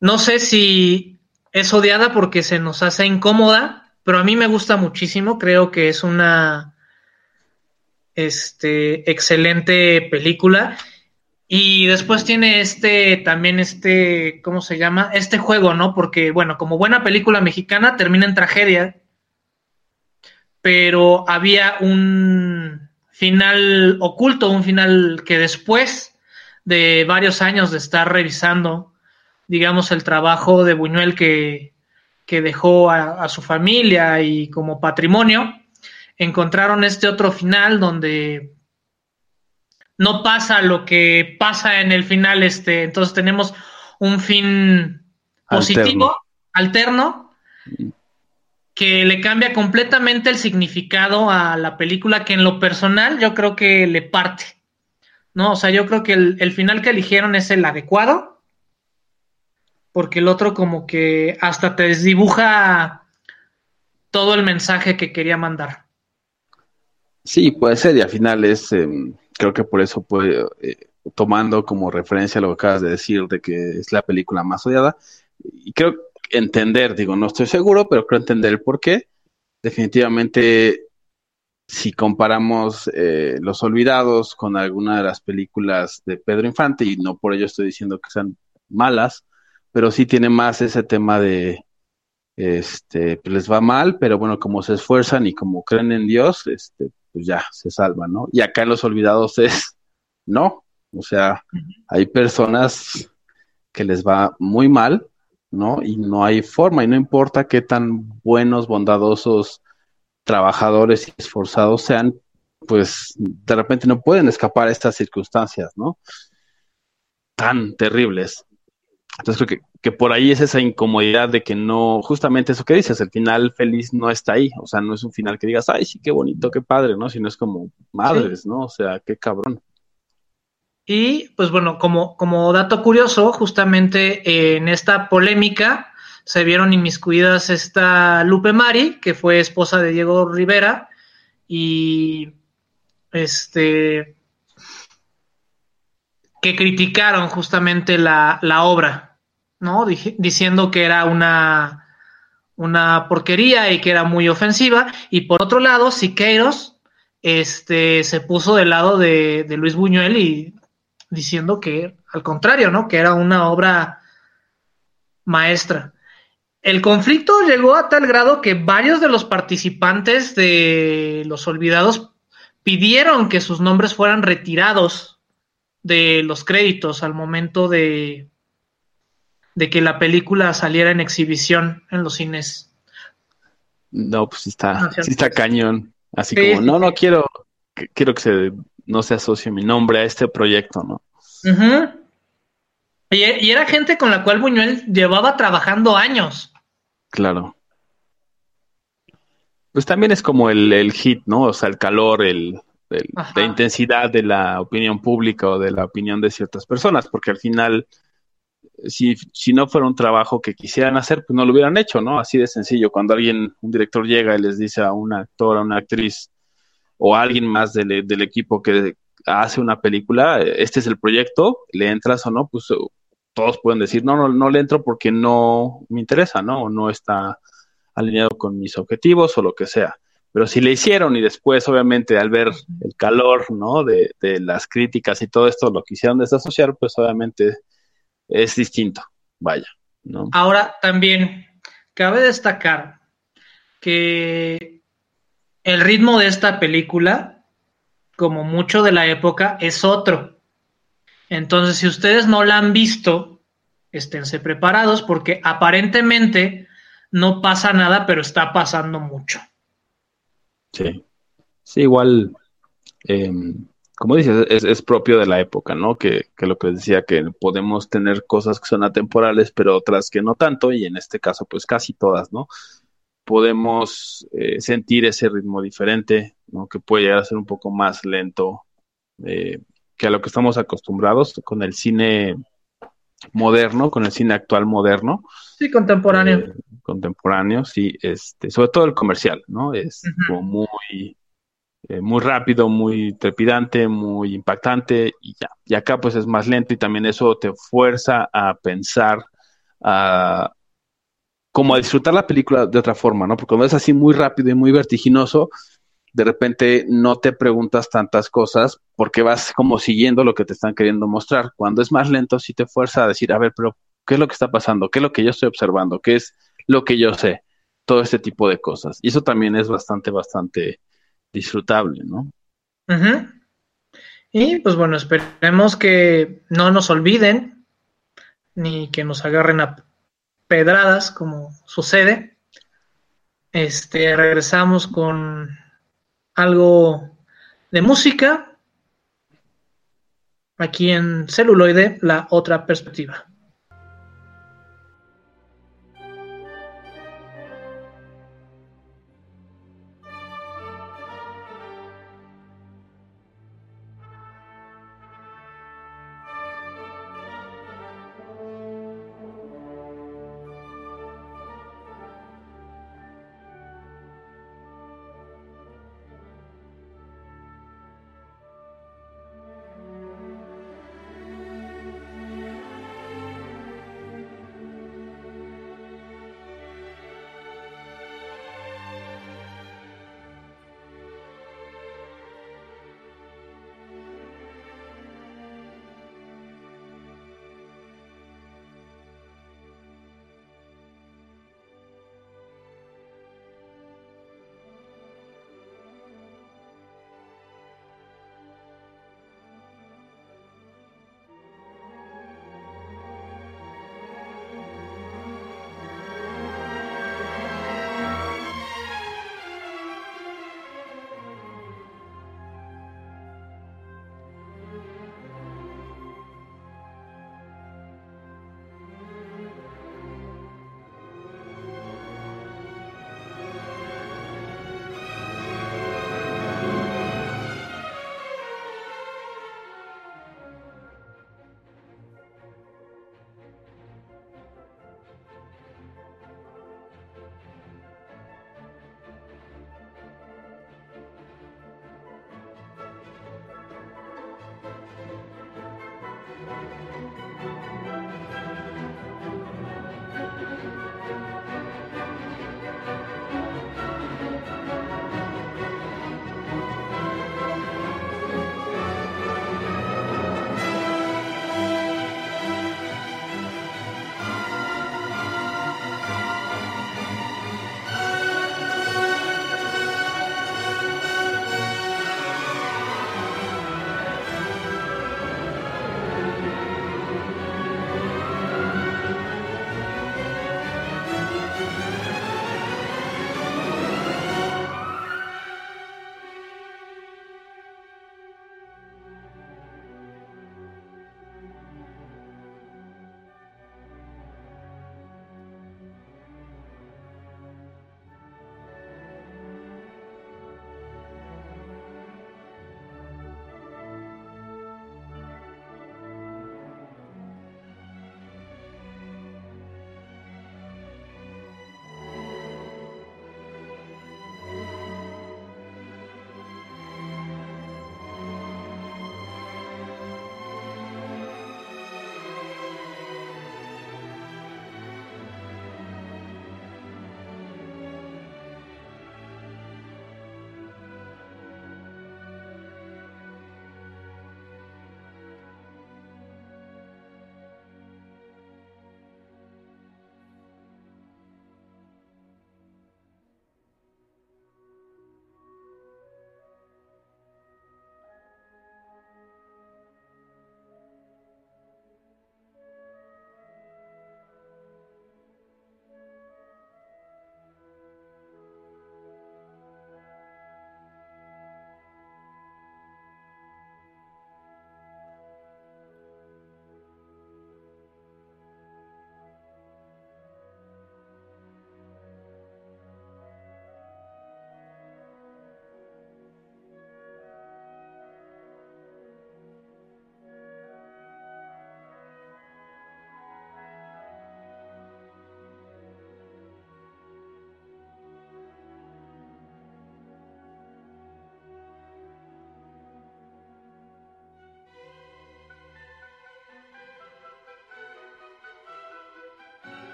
no sé si es odiada porque se nos hace incómoda, pero a mí me gusta muchísimo, creo que es una este, excelente película. Y después tiene este, también este, ¿cómo se llama? Este juego, ¿no? Porque, bueno, como buena película mexicana, termina en tragedia, pero había un final oculto, un final que después de varios años de estar revisando digamos, el trabajo de Buñuel que, dejó a, su familia y como patrimonio, encontraron este otro final donde no pasa lo que pasa en el final, este, entonces tenemos un fin positivo, alterno, que le cambia completamente el significado a la película, que en lo personal yo creo que le parte. ¿No? O sea, yo creo que el, el final que eligieron es el adecuado porque el otro como que hasta te desdibuja todo el mensaje que quería mandar. Sí, puede ser, y al final es, em, creo que por eso puede, eh, tomando como referencia lo que acabas de decir, de que es la película más odiada, y creo entender, digo, no estoy seguro, pero creo entender el por qué. Definitivamente, si comparamos eh, Los Olvidados con alguna de las películas de Pedro Infante, y no por ello estoy diciendo que sean malas, pero sí tiene más ese tema de, este, pues les va mal, pero bueno, como se esfuerzan y como creen en Dios, este, pues ya se salvan, ¿no? Y acá en los olvidados es, no, O sea, hay personas que les va muy mal, ¿no? Y no hay forma, y no importa qué tan buenos, bondadosos, trabajadores y esforzados sean, pues de repente no pueden escapar a estas circunstancias, ¿no? Tan terribles. Entonces creo que, que, por ahí es esa incomodidad de que no, justamente eso que dices, el final feliz no está ahí, o sea, no es un final que digas, ay, sí, qué bonito, qué padre, ¿no? Sino es como madres, ¿no? O sea, qué cabrón. Y pues bueno, como, como dato curioso, justamente en esta polémica se vieron inmiscuidas esta Lupe Mari, que fue esposa de Diego Rivera, y este que criticaron justamente la, la obra, ¿no? diciendo que era una, una porquería y que era muy ofensiva. Y por otro lado, Siqueiros este, se puso del lado de, de Luis Buñuel y diciendo que, al contrario, ¿no? Que era una obra maestra. El conflicto llegó a tal grado que varios de los participantes de Los Olvidados pidieron que sus nombres fueran retirados de los créditos al momento de, de que la película saliera en exhibición en los cines. No, pues está, sí está cañón. Así como, no, no quiero, quiero que se no se asocie mi nombre a este proyecto, ¿no? y, era gente con la cual Buñuel llevaba trabajando años. Claro. Pues también es como el, el hit, ¿no? O sea, el calor, el, la intensidad de la opinión pública o de la opinión de ciertas personas, porque al final, si, si no fuera un trabajo que quisieran hacer, pues no lo hubieran hecho, ¿no? Así de sencillo. Cuando alguien, un director llega y les dice a un actor, a una actriz, o alguien más del, del equipo que hace una película, este es el proyecto, le entras o no, pues todos pueden decir, no, no, no le entro porque no me interesa, ¿no? O no está alineado con mis objetivos o lo que sea. Pero si le hicieron y después, obviamente, al ver el calor, ¿no? De, de las críticas y todo esto, lo quisieron desasociar, pues obviamente es distinto, vaya, ¿no? Ahora también cabe destacar que el ritmo de esta película, como mucho de la época, es otro. Entonces, si ustedes no la han visto, esténse preparados porque aparentemente no pasa nada, pero está pasando mucho. Sí, sí, igual, em, como dices, es, propio de la época, ¿no? Que, que lo que decía, que podemos tener cosas que son atemporales, pero otras que no tanto, y en este caso, pues casi todas, ¿no? podemos eh, sentir ese ritmo diferente, ¿no? que puede llegar a ser un poco más lento eh, que a lo que estamos acostumbrados con el cine moderno, con el cine actual moderno. Sí, contemporáneo. Eh, contemporáneo, sí, este, sobre todo el comercial, ¿no? Es como muy, muy rápido, muy trepidante, muy impactante y ya. Y acá pues es más lento y también eso te fuerza a pensar, a, como a disfrutar la película de otra forma, ¿no? Porque cuando es así muy rápido y muy vertiginoso, de repente no te preguntas tantas cosas porque vas como siguiendo lo que te están queriendo mostrar. Cuando es más lento, sí te fuerza a decir, a ver, pero ¿qué es lo que está pasando? ¿Qué es lo que yo estoy observando? ¿Qué es lo que yo sé? Todo este tipo de cosas. Y eso también es bastante, bastante disfrutable, ¿no? Y pues bueno, esperemos que no nos olviden ni que nos agarren a pedradas, como sucede. Este, regresamos con algo de música aquí en celuloide, la otra perspectiva.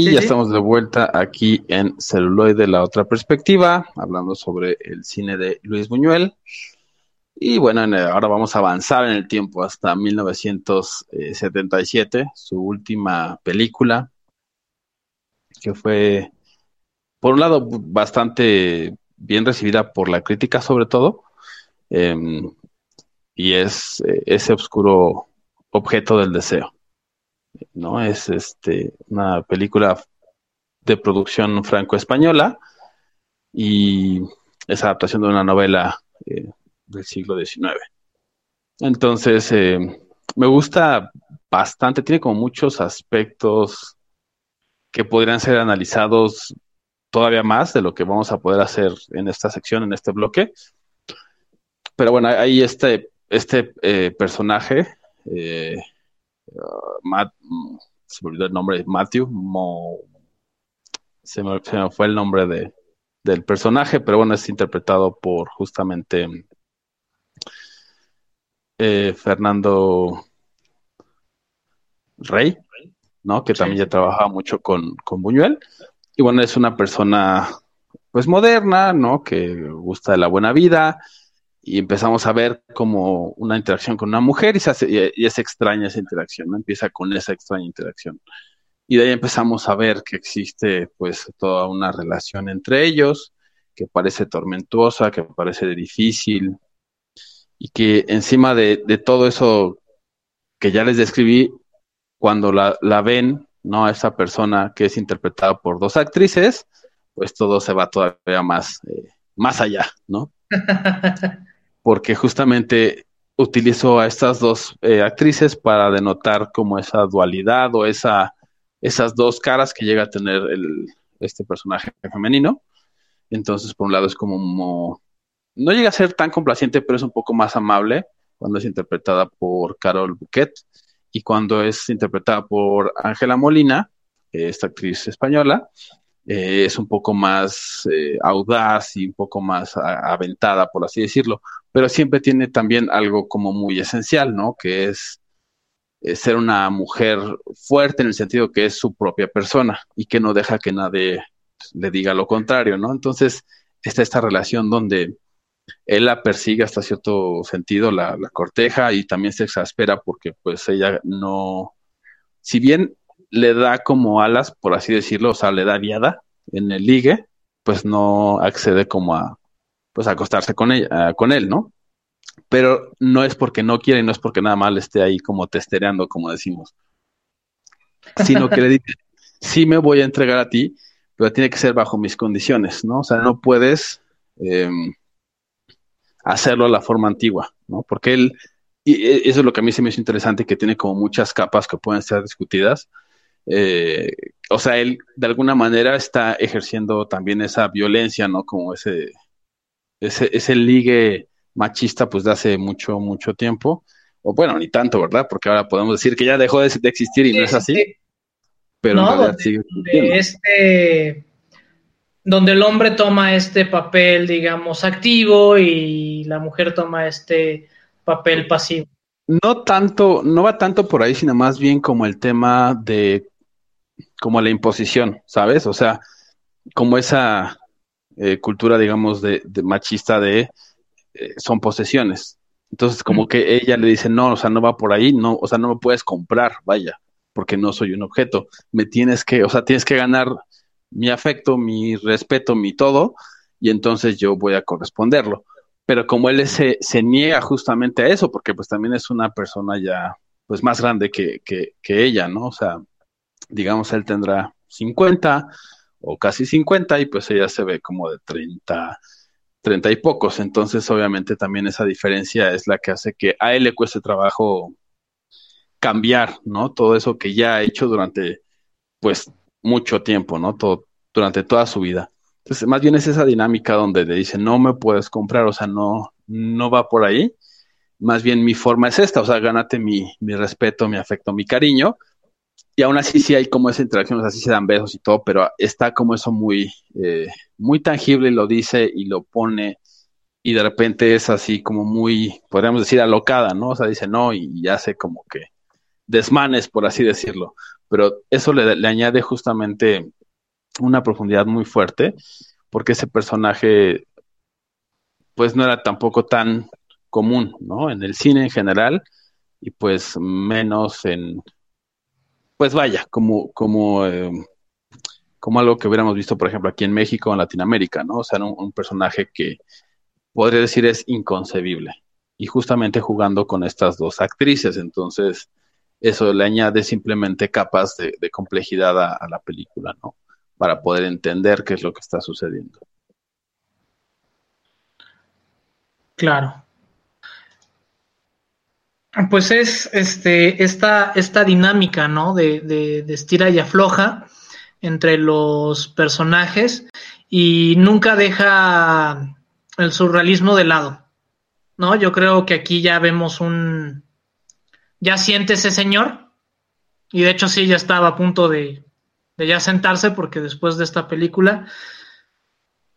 Y ya estamos de vuelta aquí en Celuloide, la otra perspectiva, hablando sobre el cine de Luis Buñuel. Y bueno, ahora vamos a avanzar en el tiempo hasta 1977, su última película, que fue, por un lado, bastante bien recibida por la crítica sobre todo, em, y es eh, ese oscuro objeto del deseo. ¿No? Es este, una película de producción franco-española y es adaptación de una novela eh, del siglo XIX. Entonces, eh, me gusta bastante, tiene como muchos aspectos que podrían ser analizados todavía más de lo que vamos a poder hacer en esta sección, en este bloque. Pero bueno, hay este, este eh, personaje, eh, Matt, se me olvidó el nombre, Matthew, se, me, fue el nombre de, del personaje, pero bueno, es interpretado por justamente eh, Fernando Rey, ¿no? Que también ya trabajaba mucho con, con Buñuel. Y bueno, es una persona pues moderna, ¿no? Que gusta de la buena vida. Y empezamos a ver como una interacción con una mujer y, se hace, y, es extraña esa interacción, ¿no? Empieza con esa extraña interacción. Y de ahí empezamos a ver que existe pues toda una relación entre ellos, que parece tormentosa, que parece difícil, y que encima de, todo eso que ya les describí, cuando la, la ven, ¿no? A esa persona que es interpretada por dos actrices, pues todo se va todavía más, eh, más allá, ¿no? Porque justamente utilizo a estas dos eh, actrices para denotar como esa dualidad o esa, esas dos caras que llega a tener el, este personaje femenino. Entonces, por un lado es como, no llega a ser tan complaciente, pero es un poco más amable cuando es interpretada por Carol Bouquet y cuando es interpretada por Ángela Molina, esta actriz española, eh, es un poco más eh, audaz y un poco más aventada, por así decirlo, pero siempre tiene también algo como muy esencial, ¿no? Que es, ser una mujer fuerte en el sentido que es su propia persona y que no deja que nadie le diga lo contrario, ¿no? Entonces, está esta relación donde él la persigue hasta cierto sentido, la, corteja y también se exaspera porque pues ella no, si bien le da como alas, por así decirlo, o sea, le da viada en el ligue, pues no accede como a, pues acostarse con ella, con él, ¿no? Pero no es porque no quiere, no es porque nada más le esté ahí como testereando, como decimos, sino que le dice, sí me voy a entregar a ti, pero tiene que ser bajo mis condiciones, ¿no? O sea, no puedes eh, hacerlo a la forma antigua, ¿no? Porque él, y e, eso es lo que a mí se me hizo interesante, que tiene como muchas capas que pueden ser discutidas. Eh, o sea, él de alguna manera está ejerciendo también esa violencia, ¿no? Como ese, ese, ese ligue machista, pues de hace mucho, mucho tiempo. O bueno, ni tanto, ¿verdad? Porque ahora podemos decir que ya dejó de, existir y no es así. Pero no, en realidad sigue este donde el hombre toma este papel, digamos, activo y la mujer toma este papel pasivo. No tanto, no va tanto por ahí, sino más bien como el tema de, como la imposición, ¿sabes? O sea, como esa eh, cultura, digamos, de, machista de eh, son posesiones. Entonces, como que ella le dice, no, o sea, no va por ahí, no, o sea, no me puedes comprar, vaya, porque no soy un objeto. Me tienes que, o sea, tienes que ganar mi afecto, mi respeto, mi todo, y entonces yo voy a corresponderlo. Pero como él se, se niega justamente a eso, porque pues también es una persona ya pues más grande que, que, que ella, ¿no? O sea, digamos, él tendrá 50 o casi 50 y pues ella se ve como de 30, 30 y pocos. Entonces, obviamente también esa diferencia es la que hace que a él le cueste trabajo cambiar, ¿no? Todo eso que ya ha hecho durante, pues, mucho tiempo, ¿no? Todo, durante toda su vida. Entonces, más bien es esa dinámica donde le dice, no me puedes comprar, o sea, no, no va por ahí. Más bien mi forma es esta, o sea, gánate mi, mi respeto, mi afecto, mi cariño. Y aún así sí hay como esa interacción, o sea, así se dan besos y todo, pero está como eso muy, eh, muy tangible, lo dice y lo pone, y de repente es así como muy, podríamos decir, alocada, ¿no? O sea, dice no y, y hace como que desmanes, por así decirlo pero eso le, añade justamente una profundidad muy fuerte, porque ese personaje, pues no era tampoco tan común, ¿no? En el cine en general, y pues menos en, pues vaya, como, como, eh, como algo que hubiéramos visto, por ejemplo, aquí en México o en Latinoamérica, ¿no? O sea, un, un personaje que podría decir es inconcebible. Y justamente jugando con estas dos actrices, entonces eso le añade simplemente capas de, complejidad a, la película, ¿no? Para poder entender qué es lo que está sucediendo. Claro. Pues es este, esta, esta dinámica, ¿no? De, de, estira y afloja, entre los personajes y nunca deja el surrealismo de lado. ¿No? Yo creo que aquí ya vemos un ya siente ese señor y de hecho sí ya estaba a punto de, de ya sentarse porque después de esta película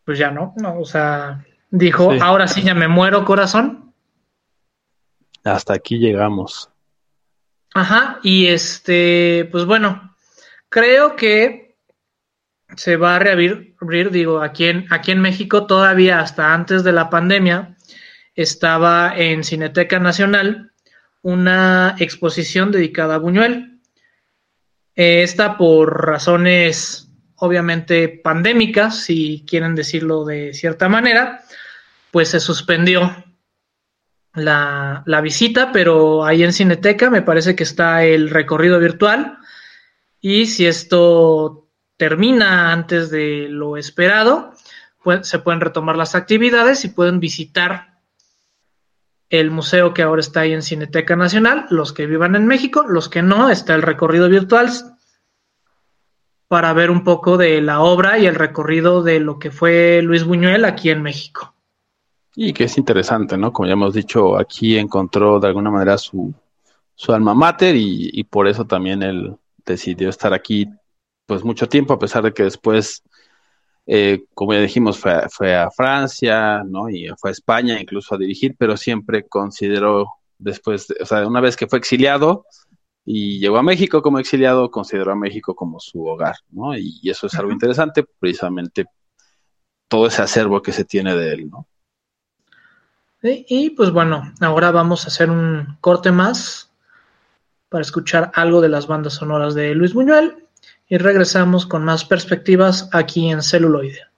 pues ya no, no, o sea, dijo, ahora sí ya me muero corazón. Hasta aquí llegamos. Ajá, y este, pues bueno, creo que se va a reabrir, digo, aquí en, aquí en México todavía hasta antes de la pandemia estaba en Cineteca Nacional una exposición dedicada a Buñuel. Esta por razones obviamente pandémicas, si quieren decirlo de cierta manera, pues se suspendió la, visita, pero ahí en Cineteca me parece que está el recorrido virtual y si esto termina antes de lo esperado, pues, se pueden retomar las actividades y pueden visitar el museo que ahora está ahí en Cineteca Nacional, los que vivan en México, los que no, está el recorrido virtual para ver un poco de la obra y el recorrido de lo que fue Luis Buñuel aquí en México. Y que es interesante, ¿no? Como ya hemos dicho, aquí encontró de alguna manera su, su alma mater y, por eso también él decidió estar aquí pues mucho tiempo, a pesar de que después, eh, como ya dijimos, fue, fue, a Francia, ¿no? Y fue a España incluso a dirigir, pero siempre consideró después, o sea, una vez que fue exiliado, y llegó a México como exiliado, consideró a México como su hogar, ¿no? Y, eso es algo interesante, precisamente todo ese acervo que se tiene de él, ¿no? Y, pues bueno, ahora vamos a hacer un corte más para escuchar algo de las bandas sonoras de Luis Buñuel y regresamos con más perspectivas aquí en celuloide.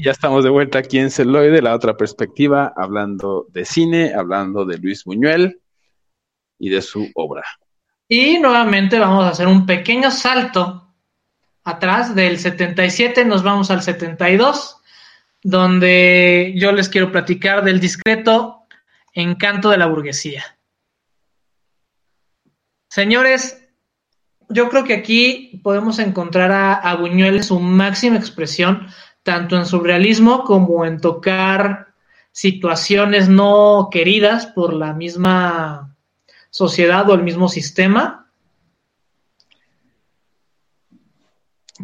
Y ya estamos de vuelta aquí en Celoide, la otra perspectiva, hablando de cine, hablando de Luis Buñuel y de su obra. Y nuevamente vamos a hacer un pequeño salto atrás del 77, nos vamos al 72, donde yo les quiero platicar del discreto encanto de la burguesía. Señores, yo creo que aquí podemos encontrar a, Buñuel en su máxima expresión, tanto en su realismo como en tocar situaciones no queridas por la misma sociedad o el mismo sistema.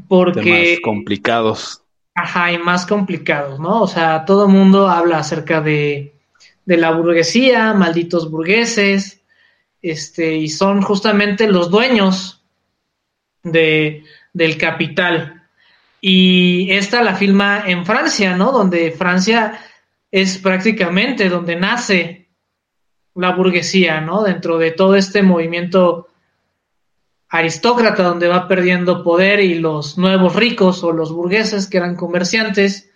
Porque. Temas complicados. Ajá, y más complicados, ¿no? O sea, todo el mundo habla acerca de, de la burguesía, malditos burgueses, este, y son justamente los dueños de, del capital. Y esta la filma en Francia, ¿no? Donde Francia es prácticamente donde nace la burguesía, ¿no? Dentro de todo este movimiento aristócrata donde va perdiendo poder y los nuevos ricos o los burgueses que eran comerciantes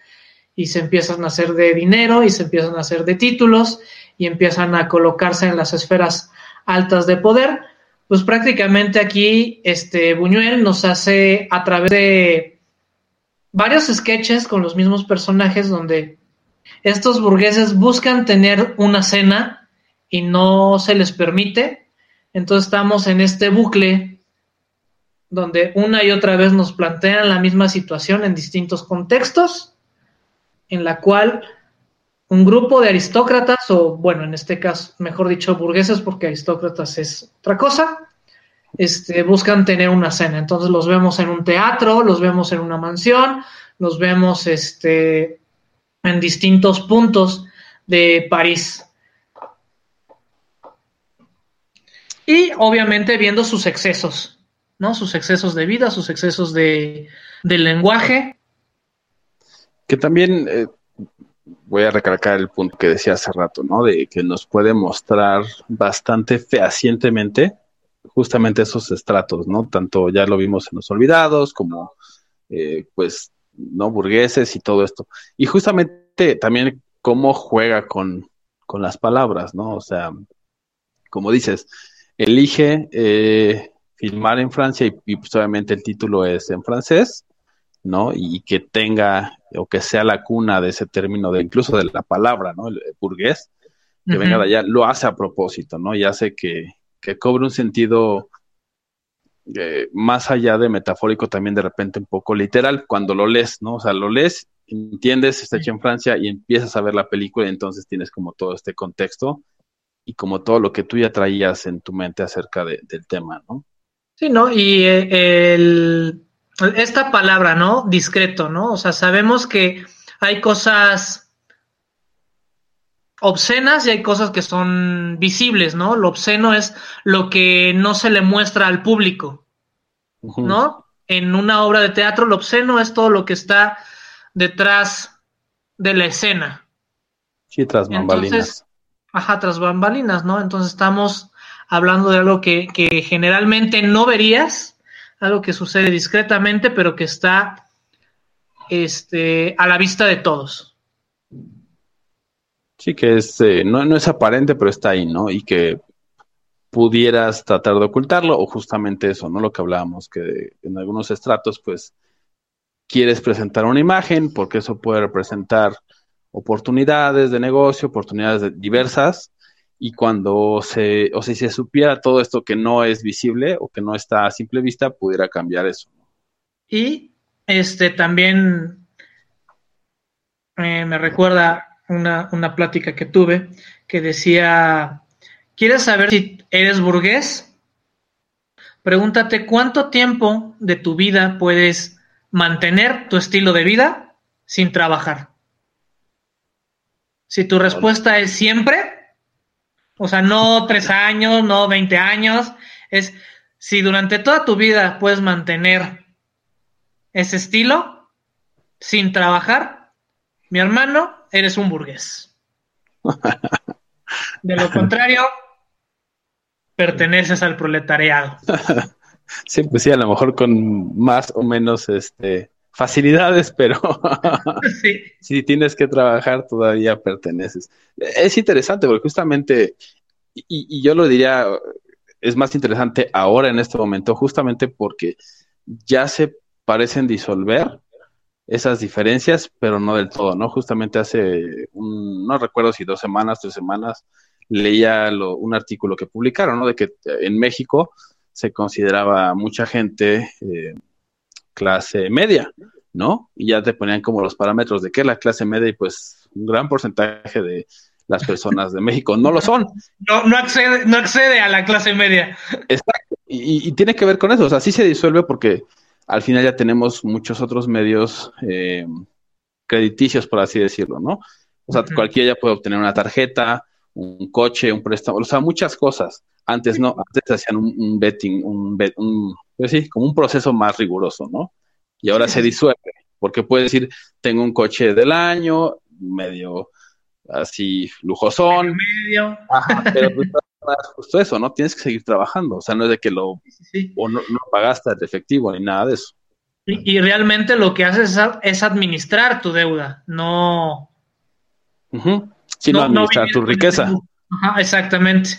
y se empiezan a hacer de dinero y se empiezan a hacer de títulos y empiezan a colocarse en las esferas altas de poder, pues prácticamente aquí este Buñuel nos hace a través de varios sketches con los mismos personajes donde estos burgueses buscan tener una cena y no se les permite. Entonces estamos en este bucle donde una y otra vez nos plantean la misma situación en distintos contextos, en la cual un grupo de aristócratas, o bueno, en este caso, mejor dicho, burgueses, porque aristócratas es otra cosa, este, buscan tener una cena. Entonces los vemos en un teatro, los vemos en una mansión, los vemos este, en distintos puntos de París. Y obviamente viendo sus excesos, ¿no? Sus excesos de vida, sus excesos de, lenguaje. Que también eh, voy a recalcar el punto que decía hace rato, ¿no? De que nos puede mostrar bastante fehacientemente justamente esos estratos, ¿no? Tanto ya lo vimos en Los Olvidados como, eh, pues, ¿no? Burgueses y todo esto. Y justamente también cómo juega con, con las palabras, ¿no? O sea, como dices, elige eh, filmar en Francia y, y pues obviamente el título es en francés ¿no? Y que tenga o que sea la cuna de ese término, de incluso de la palabra, ¿no? El burgués, que venga de allá, lo hace a propósito, ¿no? Y hace que, que cobre un sentido eh, más allá de metafórico, también de repente un poco literal, cuando lo lees, ¿no? O sea, lo lees, entiendes, está hecho en Francia y empiezas a ver la película y entonces tienes como todo este contexto y como todo lo que tú ya traías en tu mente acerca del tema, ¿no? Sí, ¿no? Y eh, el esta palabra, ¿no? Discreto, ¿no? O sea, sabemos que hay cosas obscenas y hay cosas que son visibles, ¿no? Lo obsceno es lo que no se le muestra al público, ¿no? En una obra de teatro, lo obsceno es todo lo que está detrás de la escena. Sí, tras bambalinas. ajá, tras bambalinas, ¿no? Entonces estamos hablando de algo que, que generalmente no verías algo que sucede discretamente, pero que está este, a la vista de todos. Sí, que es, eh, no, no es aparente, pero está ahí, ¿no? Y que pudieras tratar de ocultarlo, o justamente eso, ¿no? Lo que hablábamos, que en algunos estratos, pues, quieres presentar una imagen, porque eso puede representar oportunidades de negocio, oportunidades diversas, y cuando se, o sea, si se supiera todo esto que no es visible o que no está a simple vista, pudiera cambiar eso. Y este también eh, me recuerda una, una plática que tuve que decía, ¿quieres saber si eres burgués? Pregúntate cuánto tiempo de tu vida puedes mantener tu estilo de vida sin trabajar. Si tu respuesta es siempre, o sea, no tres años, no veinte años. Es si durante toda tu vida puedes mantener ese estilo sin trabajar, mi hermano, eres un burgués. De lo contrario, perteneces al proletariado. Sí, pues sí, a lo mejor con más o menos este facilidades, pero si tienes que trabajar todavía perteneces. Es interesante porque justamente, y, yo lo diría, es más interesante ahora en este momento, justamente porque ya se parecen disolver esas diferencias, pero no del todo, ¿no? Justamente hace, un, no recuerdo si dos semanas, tres semanas, leía un artículo que publicaron, ¿no? De que en México se consideraba mucha gente eh, clase media, ¿no? Y ya te ponían como los parámetros de qué es la clase media y pues un gran porcentaje de las personas de México no lo son. No, no, accede, no accede a la clase media. Exacto. Y, tiene que ver con eso, o sea, sí se disuelve porque al final ya tenemos muchos otros medios eh, crediticios, por así decirlo, ¿no? O sea, cualquiera ya puede obtener una tarjeta, un coche, un préstamo, o sea, muchas cosas. Antes no, antes hacían un, betting, un, bet, un pues sí, como un proceso más riguroso, ¿no? Y ahora se disuelve, porque puede decir, tengo un coche del año, medio así lujosón. Medio. Ajá, pero pues, justo eso, ¿no? Tienes que seguir trabajando, o sea, no es de que lo, o no, no pagaste el efectivo ni nada de eso. Y, realmente lo que haces es, administrar tu deuda, no... Sino administrar tu riqueza. Ajá, exactamente.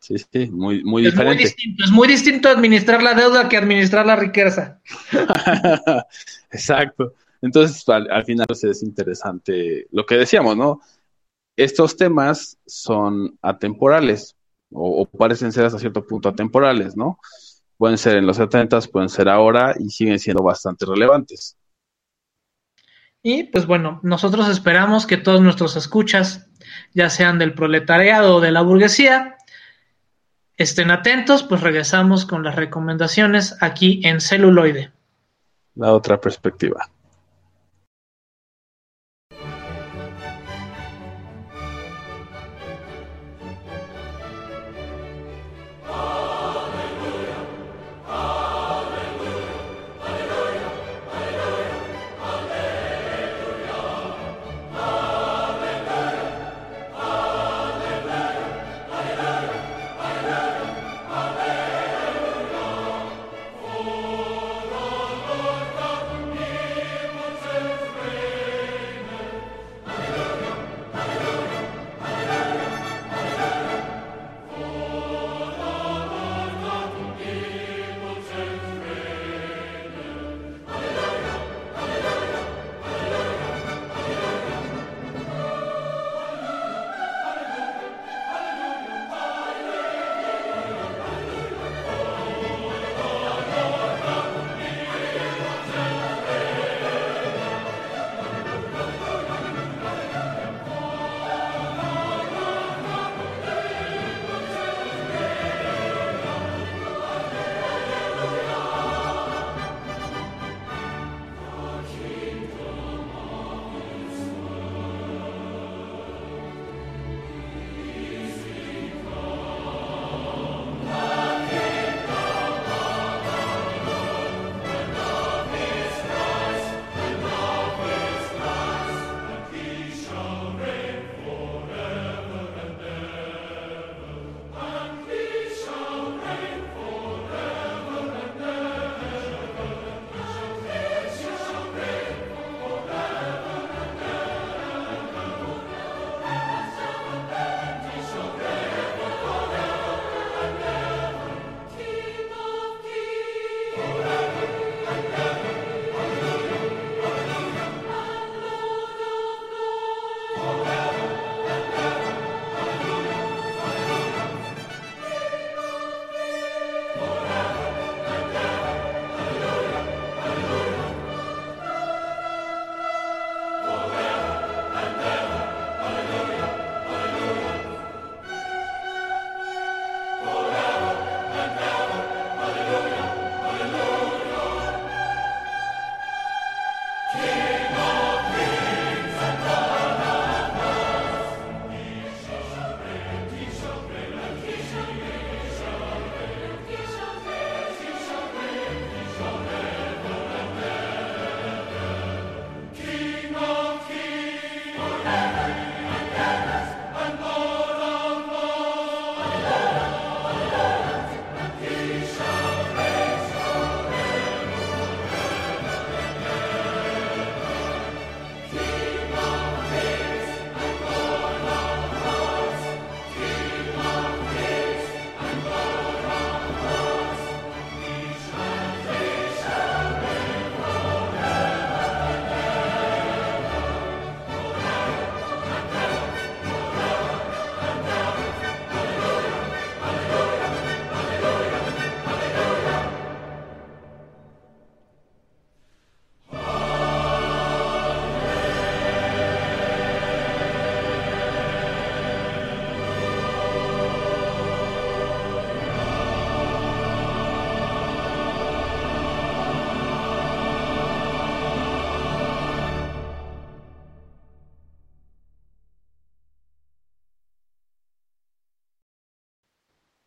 Sí, sí, muy, muy diferente. Muy distinto, es muy distinto administrar la deuda que administrar la riqueza. Exacto. Entonces, al, final pues, es interesante lo que decíamos, ¿no? Estos temas son atemporales o, parecen ser hasta cierto punto atemporales, ¿no? Pueden ser en los 70, pueden ser ahora y siguen siendo bastante relevantes. Y pues bueno, nosotros esperamos que todos nuestros escuchas, ya sean del proletariado o de la burguesía, estén atentos, pues regresamos con las recomendaciones aquí en celuloide. La otra perspectiva.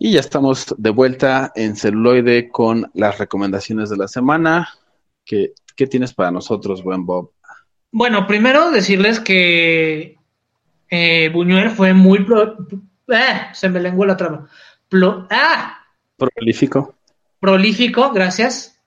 Y ya estamos de vuelta en celuloide con las recomendaciones de la semana. ¿Qué, qué tienes para nosotros, buen Bob? Bueno, primero decirles que eh, Buñuel fue muy... Pro... Eh, se me lenguó la trama. ¡Ah! Prolífico. Prolífico, gracias.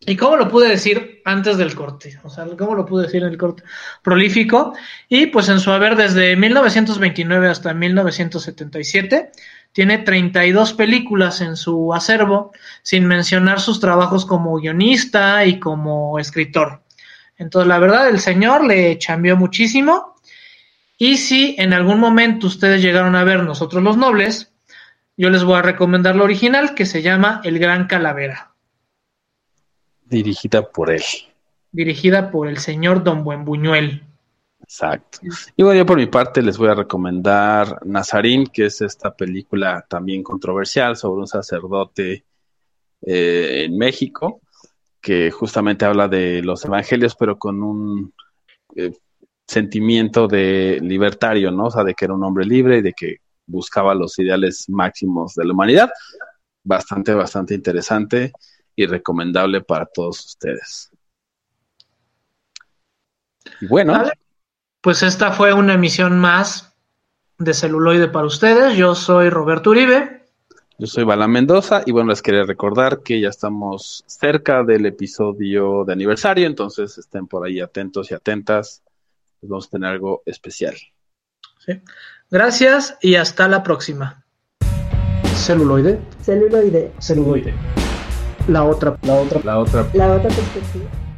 ¿Y cómo lo pude decir antes del corte? O sea, ¿cómo lo pude decir en el corte? Prolífico. Y pues en su haber desde 1929 hasta 1977, tiene 32 películas en su acervo, sin mencionar sus trabajos como guionista y como escritor. Entonces, la verdad, el señor le cambió muchísimo. Y si en algún momento ustedes llegaron a ver Nosotros los Nobles, yo les voy a recomendar la original que se llama El Gran Calavera. Dirigida por él. Dirigida por el señor Don Buen Buñuel. Exacto. Y bueno, yo por mi parte les voy a recomendar Nazarín, que es esta película también controversial sobre un sacerdote eh, en México, que justamente habla de los evangelios, pero con un eh, sentimiento de libertario, ¿no? O sea, de que era un hombre libre y de que buscaba los ideales máximos de la humanidad. Bastante, bastante interesante y recomendable para todos ustedes. Y bueno. Pues esta fue una emisión más de celuloide para ustedes. Yo soy Roberto Uribe. Yo soy Bala Mendoza y bueno, les quería recordar que ya estamos cerca del episodio de aniversario, entonces estén por ahí atentos y atentas. vamos a tener algo especial. Gracias y hasta la próxima. Celuloide. Celuloide. Celuloide. La otra, la otra, la otra, la otra perspectiva.